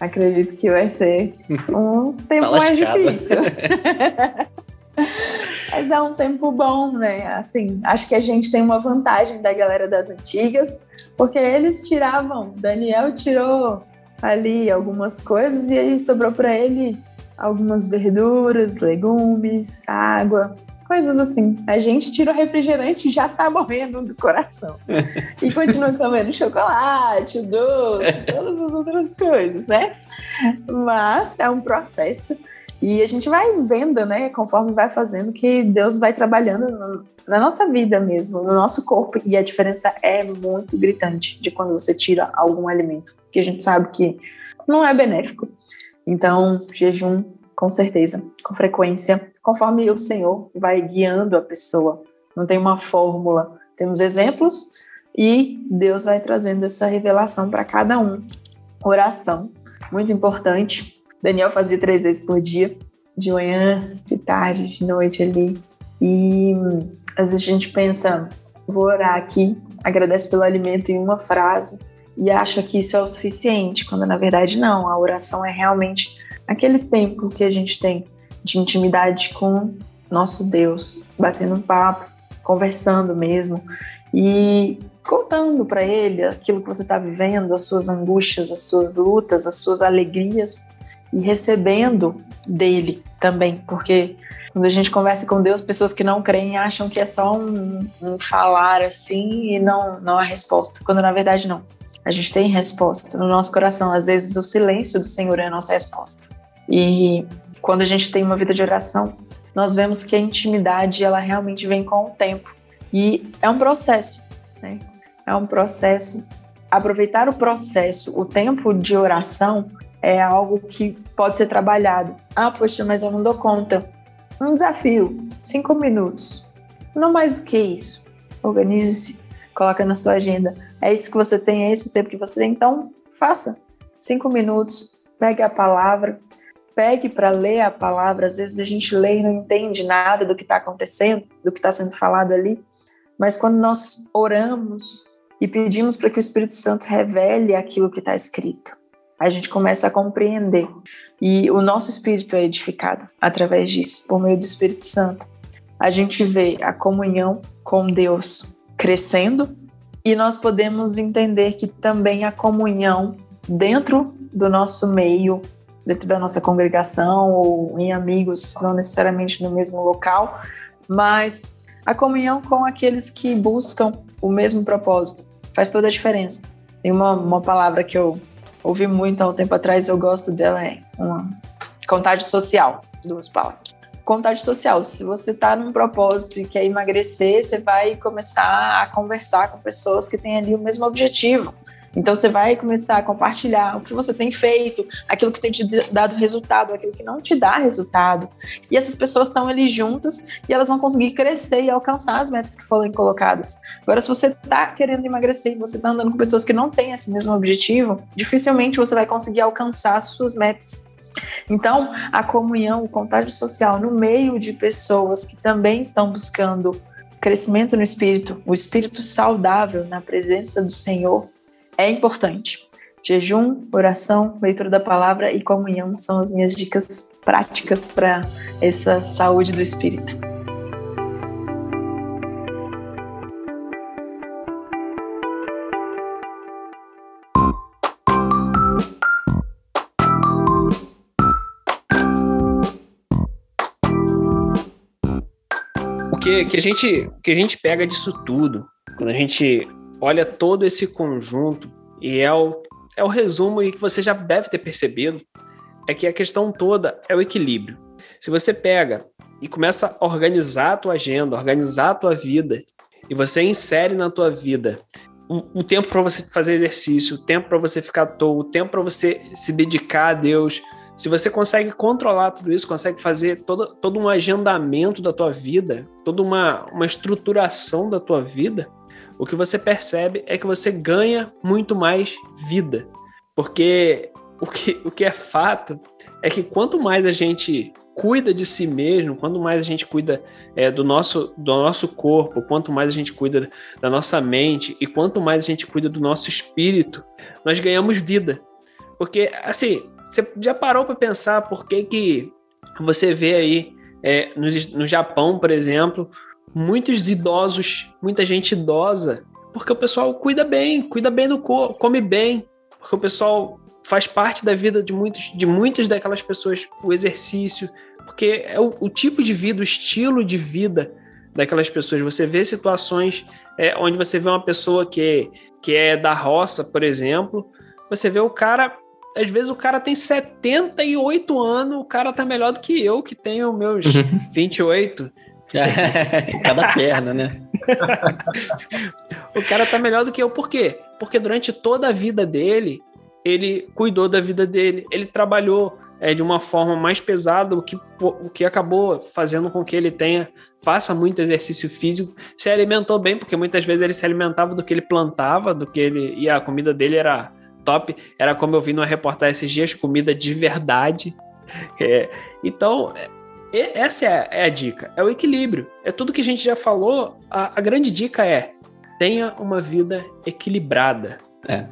Acredito que vai ser um tempo tá mais difícil. Mas é um tempo bom, né? Assim, acho que a gente tem uma vantagem da galera das antigas, porque eles tiravam, Daniel tirou ali algumas coisas e aí sobrou para ele algumas verduras, legumes, água, coisas assim. A gente tira o refrigerante e já tá morrendo do coração. e continua comendo chocolate, doce, todas as outras coisas, né? Mas é um processo e a gente vai vendo, né, conforme vai fazendo, que Deus vai trabalhando no, na nossa vida mesmo, no nosso corpo. E a diferença é muito gritante de quando você tira algum alimento, que a gente sabe que não é benéfico. Então, jejum, com certeza, com frequência, conforme o Senhor vai guiando a pessoa. Não tem uma fórmula, temos exemplos e Deus vai trazendo essa revelação para cada um. Oração, muito importante. Daniel fazia três vezes por dia, de manhã, de tarde, de noite ali. E às vezes a gente pensa, vou orar aqui, agradece pelo alimento em uma frase e acha que isso é o suficiente, quando na verdade não, a oração é realmente aquele tempo que a gente tem de intimidade com nosso Deus, batendo um papo, conversando mesmo e contando para ele aquilo que você está vivendo, as suas angústias, as suas lutas, as suas alegrias e recebendo dele também, porque quando a gente conversa com Deus, pessoas que não creem acham que é só um, um falar assim e não, não há resposta, quando na verdade não. A gente tem resposta no nosso coração. Às vezes o silêncio do Senhor é a nossa resposta. E quando a gente tem uma vida de oração, nós vemos que a intimidade ela realmente vem com o tempo. E é um processo, né? É um processo. Aproveitar o processo, o tempo de oração é algo que pode ser trabalhado. Ah, poxa, mas eu não dou conta. Um desafio, cinco minutos. Não mais do que isso. Organize-se, coloca na sua agenda. É isso que você tem, é esse o tempo que você tem. Então, faça. Cinco minutos, pegue a palavra, pegue para ler a palavra. Às vezes a gente lê e não entende nada do que está acontecendo, do que está sendo falado ali. Mas quando nós oramos e pedimos para que o Espírito Santo revele aquilo que está escrito, a gente começa a compreender. E o nosso espírito é edificado através disso, por meio do Espírito Santo. A gente vê a comunhão com Deus crescendo e nós podemos entender que também a comunhão dentro do nosso meio, dentro da nossa congregação ou em amigos, não necessariamente no mesmo local, mas a comunhão com aqueles que buscam o mesmo propósito faz toda a diferença. Tem uma, uma palavra que eu ouvi muito há um tempo atrás, eu gosto dela, é uma contágio social, duas palavras. Contágio social, se você está num propósito e quer emagrecer, você vai começar a conversar com pessoas que têm ali o mesmo objetivo. Então você vai começar a compartilhar o que você tem feito, aquilo que tem te dado resultado, aquilo que não te dá resultado. E essas pessoas estão ali juntas e elas vão conseguir crescer e alcançar as metas que foram colocadas. Agora, se você está querendo emagrecer e você está andando com pessoas que não têm esse mesmo objetivo, dificilmente você vai conseguir alcançar as suas metas. Então, a comunhão, o contágio social no meio de pessoas que também estão buscando crescimento no espírito, o espírito saudável na presença do Senhor, é importante. Jejum, oração, leitura da palavra e comunhão são as minhas dicas práticas para essa saúde do espírito. Que, a gente, que a gente pega disso tudo, quando a gente olha todo esse conjunto e é o, é o resumo que você já deve ter percebido, é que a questão toda é o equilíbrio. Se você pega e começa a organizar a tua agenda, organizar a tua vida, e você insere na tua vida o, o tempo para você fazer exercício, o tempo para você ficar à toa, o tempo para você se dedicar a Deus, se você consegue controlar tudo isso, consegue fazer todo, todo um agendamento da tua vida, toda uma, uma estruturação da tua vida, o que você percebe é que você ganha muito mais vida. Porque o que, o que é fato é que quanto mais a gente cuida de si mesmo, quanto mais a gente cuida é, do, nosso, do nosso corpo, quanto mais a gente cuida da nossa mente e quanto mais a gente cuida do nosso espírito, nós ganhamos vida. Porque, assim, você já parou para pensar por que, que você vê aí é, no, no Japão, por exemplo, muitos idosos, muita gente idosa, porque o pessoal cuida bem, cuida bem do corpo, come bem, porque o pessoal faz parte da vida de muitos, de muitas daquelas pessoas o exercício, porque é o, o tipo de vida, o estilo de vida daquelas pessoas. Você vê situações é, onde você vê uma pessoa que, que é da roça, por exemplo, você vê o cara às vezes o cara tem 78 anos, o cara tá melhor do que eu, que tenho meus 28. Cada perna, né? o cara tá melhor do que eu. Por quê? Porque durante toda a vida dele, ele cuidou da vida dele, ele trabalhou é, de uma forma mais pesada, o que, o que acabou fazendo com que ele tenha, faça muito exercício físico, se alimentou bem, porque muitas vezes ele se alimentava do que ele plantava, do que ele. E a comida dele era top. Era como eu vi numa reportagem esses dias, comida de verdade. É, então, essa é a, é a, dica, é o equilíbrio. É tudo que a gente já falou. A, a grande dica é tenha uma vida equilibrada. É.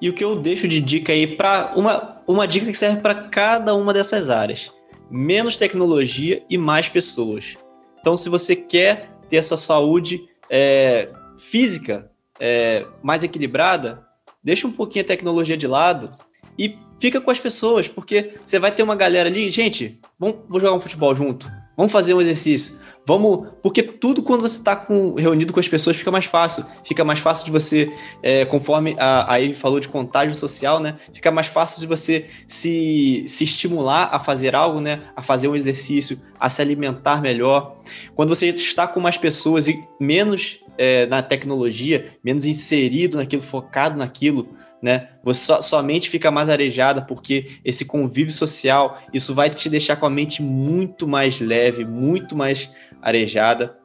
E o que eu deixo de dica aí para uma, uma dica que serve para cada uma dessas áreas: menos tecnologia e mais pessoas. Então, se você quer ter a sua saúde é, física é, mais equilibrada, deixa um pouquinho a tecnologia de lado e fica com as pessoas, porque você vai ter uma galera ali, gente, vamos, vou jogar um futebol junto, vamos fazer um exercício, vamos, porque tudo quando você está reunido com as pessoas fica mais fácil, fica mais fácil de você, é, conforme a, a Eve falou de contágio social, né, fica mais fácil de você se, se estimular a fazer algo, né, a fazer um exercício, a se alimentar melhor. Quando você está com mais pessoas e menos é, na tecnologia, menos inserido naquilo, focado naquilo, né? Você, sua, mente fica mais arejada porque esse convívio social, isso vai te deixar com a mente muito mais leve, muito mais arejada.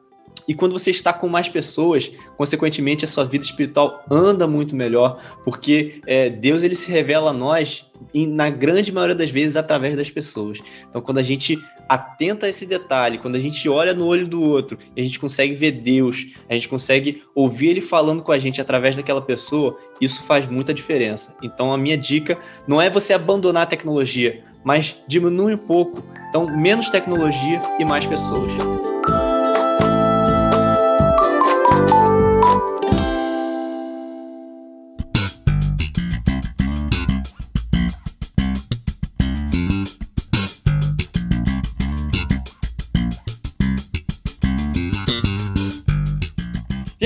E quando você está com mais pessoas, consequentemente a sua vida espiritual anda muito melhor, porque é, Deus ele se revela a nós, na grande maioria das vezes, através das pessoas. Então, quando a gente atenta a esse detalhe, quando a gente olha no olho do outro, a gente consegue ver Deus, a gente consegue ouvir Ele falando com a gente através daquela pessoa, isso faz muita diferença. Então, a minha dica não é você abandonar a tecnologia, mas diminui um pouco. Então, menos tecnologia e mais pessoas.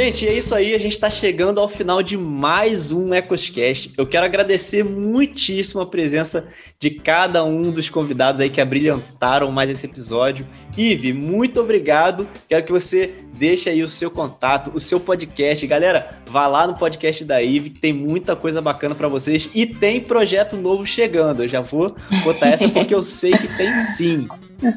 Gente, é isso aí. A gente está chegando ao final de mais um EcosCast. Eu quero agradecer muitíssimo a presença de cada um dos convidados aí que abrilhantaram mais esse episódio. Ive, muito obrigado. Quero que você deixe aí o seu contato, o seu podcast. Galera, vá lá no podcast da Ive, tem muita coisa bacana para vocês e tem projeto novo chegando. Eu já vou botar essa porque eu sei que tem sim.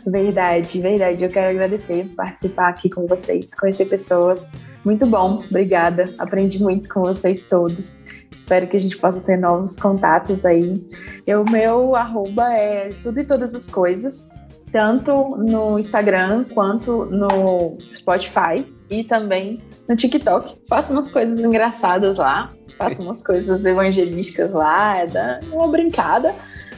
Verdade, verdade. Eu quero agradecer por participar aqui com vocês, conhecer pessoas. Muito bom, obrigada. Aprendi muito com vocês todos. Espero que a gente possa ter novos contatos aí. O meu arroba é tudo e todas as coisas, tanto no Instagram quanto no Spotify e também no TikTok. Faço umas coisas engraçadas lá, faço umas coisas evangelísticas lá, é uma brincada,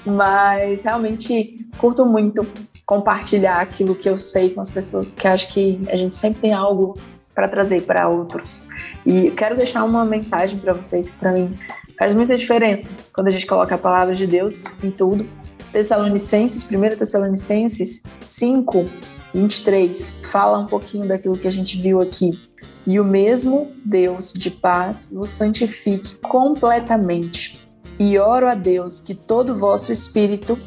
mas realmente curto muito compartilhar aquilo que eu sei com as pessoas, porque acho que a gente sempre tem algo para trazer para outros. E quero deixar uma mensagem para vocês que para mim faz muita diferença quando a gente coloca a palavra de Deus em tudo. Tessalonicenses, 1 Tessalonicenses 5, 23, fala um pouquinho daquilo que a gente viu aqui. E o mesmo Deus de paz vos santifique completamente. E oro a Deus que todo vosso espírito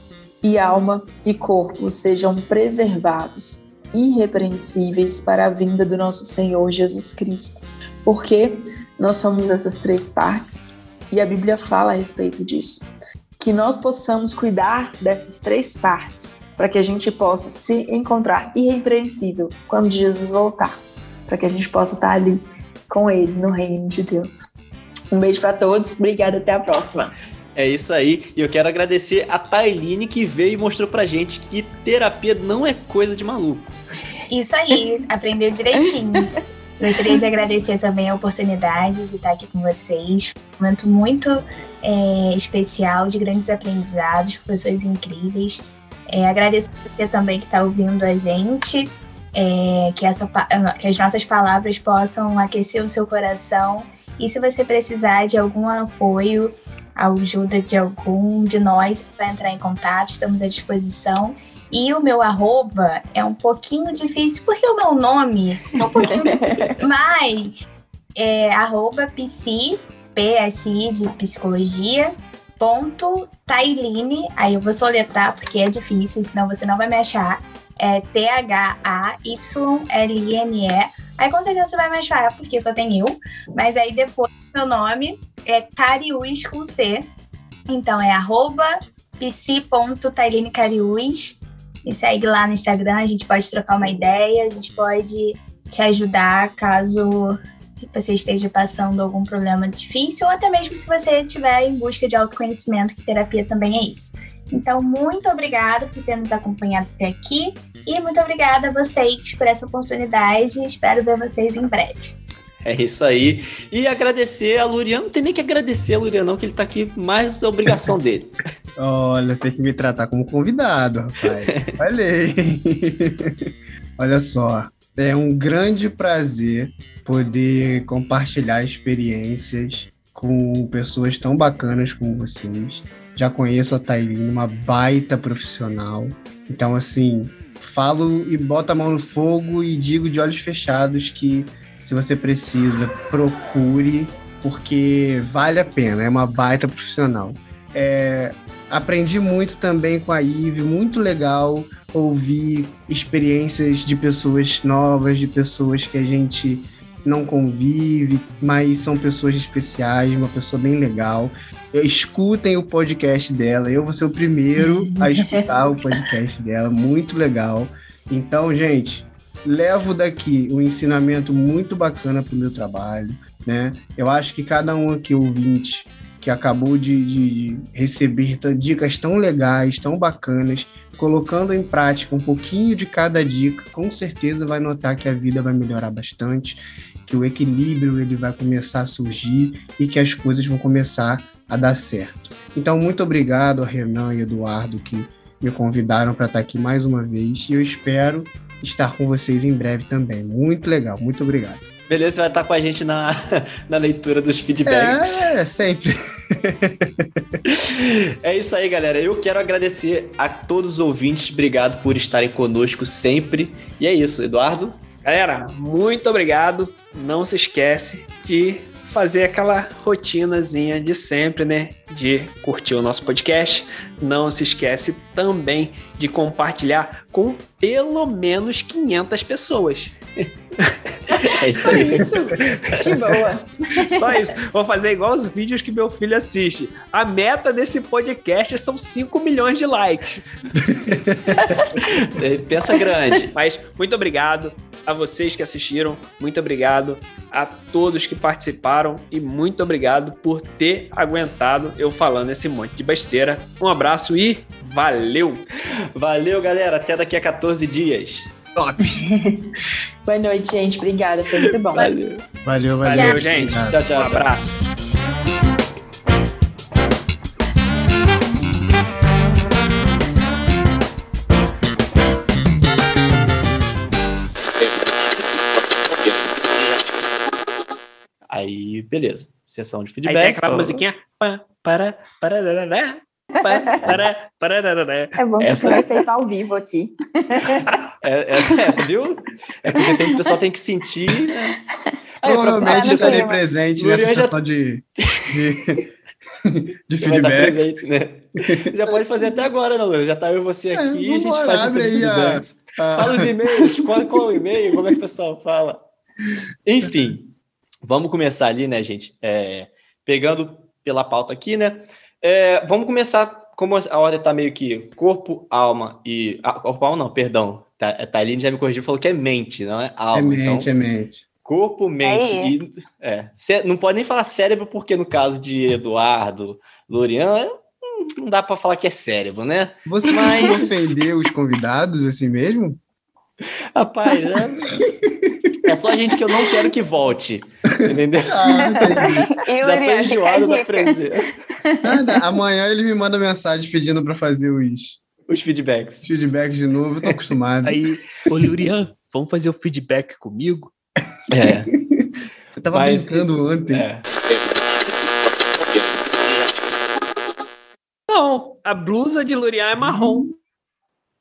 e alma e corpo sejam preservados, irrepreensíveis para a vinda do nosso Senhor Jesus Cristo. Porque nós somos essas três partes e a Bíblia fala a respeito disso. Que nós possamos cuidar dessas três partes para que a gente possa se encontrar irrepreensível quando Jesus voltar, para que a gente possa estar ali com Ele no reino de Deus. Um beijo para todos, obrigada, até a próxima. É isso aí. E eu quero agradecer a Tailine que veio e mostrou pra gente que terapia não é coisa de maluco. Isso aí, aprendeu direitinho. Gostaria de agradecer também a oportunidade de estar aqui com vocês. Um momento muito é, especial, de grandes aprendizados, professores incríveis. É, agradecer você também que está ouvindo a gente, é, que, essa, que as nossas palavras possam aquecer o seu coração. E se você precisar de algum apoio, ajuda de algum de nós para entrar em contato, estamos à disposição. E o meu arroba é um pouquinho difícil, porque o meu nome é um pouquinho difícil. Mas é arroba psi, PSI de psicologia, ponto Tailine. Aí eu vou soletrar porque é difícil, senão você não vai me achar. É T-H-A-Y-L-I-N-E. Aí com certeza você vai me achar, porque só tem eu. Mas aí depois meu nome é Cariús com C. Então é arroba psi.tailinecariús. Me segue lá no Instagram, a gente pode trocar uma ideia, a gente pode te ajudar caso você esteja passando algum problema difícil, ou até mesmo se você estiver em busca de autoconhecimento, que terapia também é isso. Então, muito obrigada por ter nos acompanhado até aqui e muito obrigada a vocês por essa oportunidade. Espero ver vocês em breve. É isso aí. E agradecer a Lurian. Não tem nem que agradecer a Lurian, não, que ele tá aqui mais a obrigação dele. Olha, tem que me tratar como convidado, rapaz. Falei. Olha só. É um grande prazer poder compartilhar experiências com pessoas tão bacanas como vocês. Já conheço a Tailine, uma baita profissional. Então, assim, falo e boto a mão no fogo e digo de olhos fechados que se você precisa, procure, porque vale a pena, é uma baita profissional. É, aprendi muito também com a Ive, muito legal ouvir experiências de pessoas novas, de pessoas que a gente não convive, mas são pessoas especiais, uma pessoa bem legal. Escutem o podcast dela. Eu vou ser o primeiro a escutar o podcast dela. Muito legal. Então, gente, levo daqui um ensinamento muito bacana para o meu trabalho. Né? Eu acho que cada um aqui, ouvinte, que acabou de, de receber dicas tão legais, tão bacanas, colocando em prática um pouquinho de cada dica, com certeza vai notar que a vida vai melhorar bastante, que o equilíbrio ele vai começar a surgir e que as coisas vão começar a dar certo. Então, muito obrigado a Renan e Eduardo que me convidaram para estar aqui mais uma vez e eu espero estar com vocês em breve também. Muito legal, muito obrigado. Beleza, você vai estar com a gente na, na leitura dos feedbacks. É, sempre. é isso aí, galera. Eu quero agradecer a todos os ouvintes. Obrigado por estarem conosco sempre. E é isso, Eduardo. Galera, muito obrigado. Não se esquece de fazer aquela rotinazinha de sempre, né? De curtir o nosso podcast. Não se esquece também de compartilhar com pelo menos 500 pessoas. É isso aí. Isso, de boa. Só isso. Vou fazer igual os vídeos que meu filho assiste. A meta desse podcast são 5 milhões de likes. Pensa grande. Mas muito obrigado a vocês que assistiram, muito obrigado a todos que participaram e muito obrigado por ter aguentado eu falando esse monte de besteira. Um abraço e valeu! Valeu, galera. Até daqui a 14 dias. Top! Boa noite, gente. Obrigada. Foi muito bom. Valeu. Valeu, valeu. Valeu, gente. Obrigado. Tchau, tchau. Um abraço. Aí, beleza. Sessão de Aí feedback. tem aquela musiquinha. Pá, Para, pararará, pá, para, pararará. É bom que Essa- isso vai feito ao vivo aqui. É, é, é, viu? É porque tem, o pessoal tem que sentir. né? Aí, pra- Provavelmente estarei presente Lurian nessa já- sessão de, de, de presente, né? Já pode fazer até agora, né, Lura? Já tá eu e você aqui, É, a gente faz esse feedbacks. a- Fala os e-mails, qual, qual o e-mail, como é que o pessoal fala. Enfim, vamos começar ali, né, gente? É, pegando pela pauta aqui, né? É, vamos começar, como a ordem tá meio que corpo, alma e. Ah, corpo, alma não, perdão. Tá, a Thaline já me corrigiu, falou que é mente, não é É alma. então, mente, é mente. Corpo, mente Aí. e. É, cé- não pode nem falar cérebro, porque no caso de Eduardo, Lorian, hum, não dá para falar que é cérebro, né? Você Mas- costuma ofender os convidados assim mesmo? Rapaz, é, é só gente que eu não quero que volte. Entendeu? Ah, Já tô a enjoado da presença. Amanhã ele me manda mensagem pedindo pra fazer os Os feedbacks. feedbacks de novo, eu tô acostumado. Aí, ô Lurian, vamos fazer o feedback comigo? É, Eu tava Mas- brincando ontem. é. Não, a blusa de Lurian é marrom.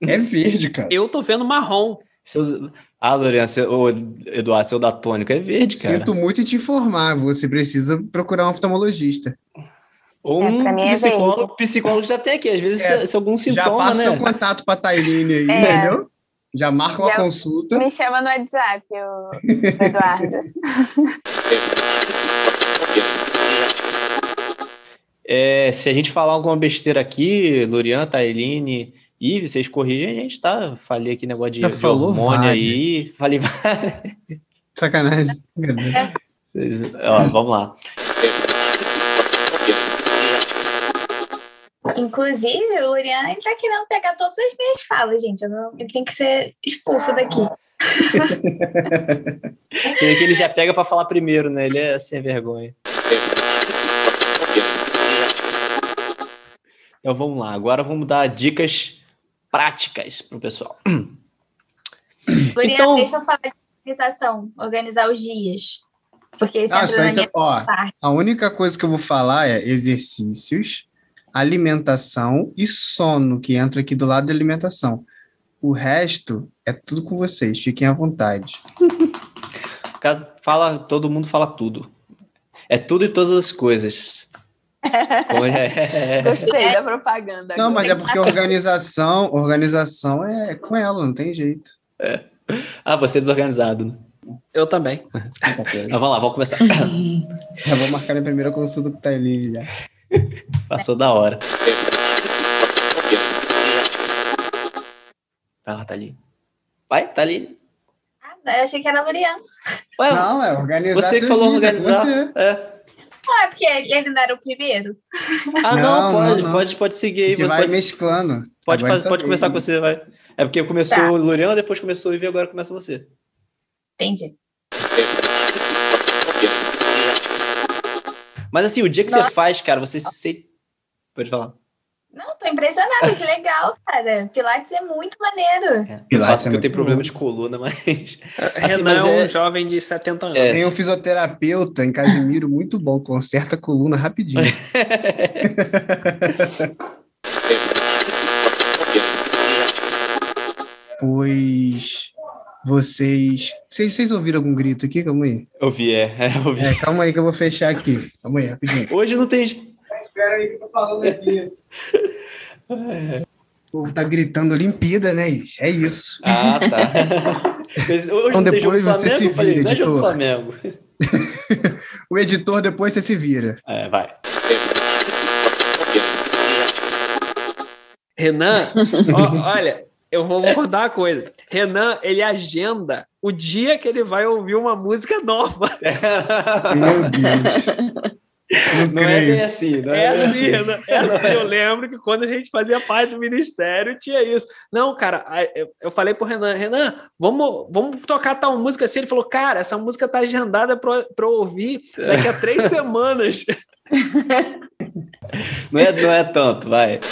É verde, cara. Eu tô vendo marrom. Seu... Ah, Lorian, seu... ô, Eduardo, seu datônico é verde, cara. Sinto muito em te informar, você precisa procurar um oftalmologista. Ou É, um é psicólogo, psicólogo já tem aqui. Às vezes, É, se, se algum Já sintoma, passa né? seu contato pra Tailine aí, É. entendeu? Já marca uma Já- consulta. Me chama no WhatsApp, o Eduardo. É, se a gente falar alguma besteira aqui, Lorian, Tailine, e vocês corrigem, a gente tá. Falei aqui negócio de, de falou hormônio várias. aí. Falei Sacanagem. Vocês- Ó, vamos lá. Inclusive, o Urian ele tá querendo pegar todas as minhas falas, gente. Eu não- ele tem que ser expulso daqui. Que ele já pega pra falar primeiro, né? Ele é sem vergonha. Então vamos lá. Agora vamos dar dicas práticas pro pessoal. Urian, Então- deixa eu falar de organização, organizar os dias. Porque isso Ah, entra só na isso, minha ó, parte. a única coisa que eu vou falar é exercícios, alimentação e sono, que entra aqui do lado da alimentação. O resto é tudo com vocês, fiquem à vontade. Fala, todo mundo fala tudo. É tudo e todas as coisas. É- Gostei da propaganda. Não, mas é porque organização, organização é com ela, não tem jeito. Ah, você é desorganizado. né? Eu também. Então, vamos lá, vamos começar. Já vou marcar a primeira consulta com o Thailene já. Passou da hora. Vai lá, Thaline. Vai, Thaline. Ah, eu achei que era Lurian. Ué, Não, é organizar. você que falou dias, organizar. você. É. Ah, é porque ele não era o primeiro? Ah, não, Não, pode, não, não. pode, pode seguir aí. Vai Pode, mesclando. pode, fazer, pode começar com vez. você, vai. É porque começou Tá. o Lurian, depois começou o Ivy, agora começa você. Entendi. Mas assim, o dia que você Nossa. faz, cara, você se sente. Pode falar. Não, tô impressionada, que legal, cara. Pilates é muito maneiro. É, Pilates faço porque é eu tenho problema de coluna, mas. Renan mas é um é- jovem de 70 anos. É. Tem um fisioterapeuta em Casimiro muito bom, conserta a coluna rapidinho. pois vocês. Vocês, vocês ouviram algum grito aqui? Calma aí. eu vi, é. é, eu vi. É, calma aí que eu vou fechar aqui. Calma aí, rapidinho. Hoje não tem. Espera aí que eu tô falando aqui. O povo tá gritando Olimpíada, né? É isso. Ah, tá. Hoje Então depois você Flamengo? se falei, vira, não é editor. Flamengo. O editor depois você se vira. É, vai. Renan, ó, olha, eu vou vou contar uma coisa. Renan, ele agenda o dia que ele vai ouvir uma música nova. Meu Deus. Não, Não é bem assim, não é, É bem assim, Renan, é assim. Eu lembro que quando a gente fazia parte do ministério, tinha isso. Não, cara, eu- falei pro Renan, Renan, vamos, vamos tocar tal música assim. Ele falou, cara, essa música tá agendada pra, pra eu ouvir daqui a três semanas. Não é, não é tanto, vai.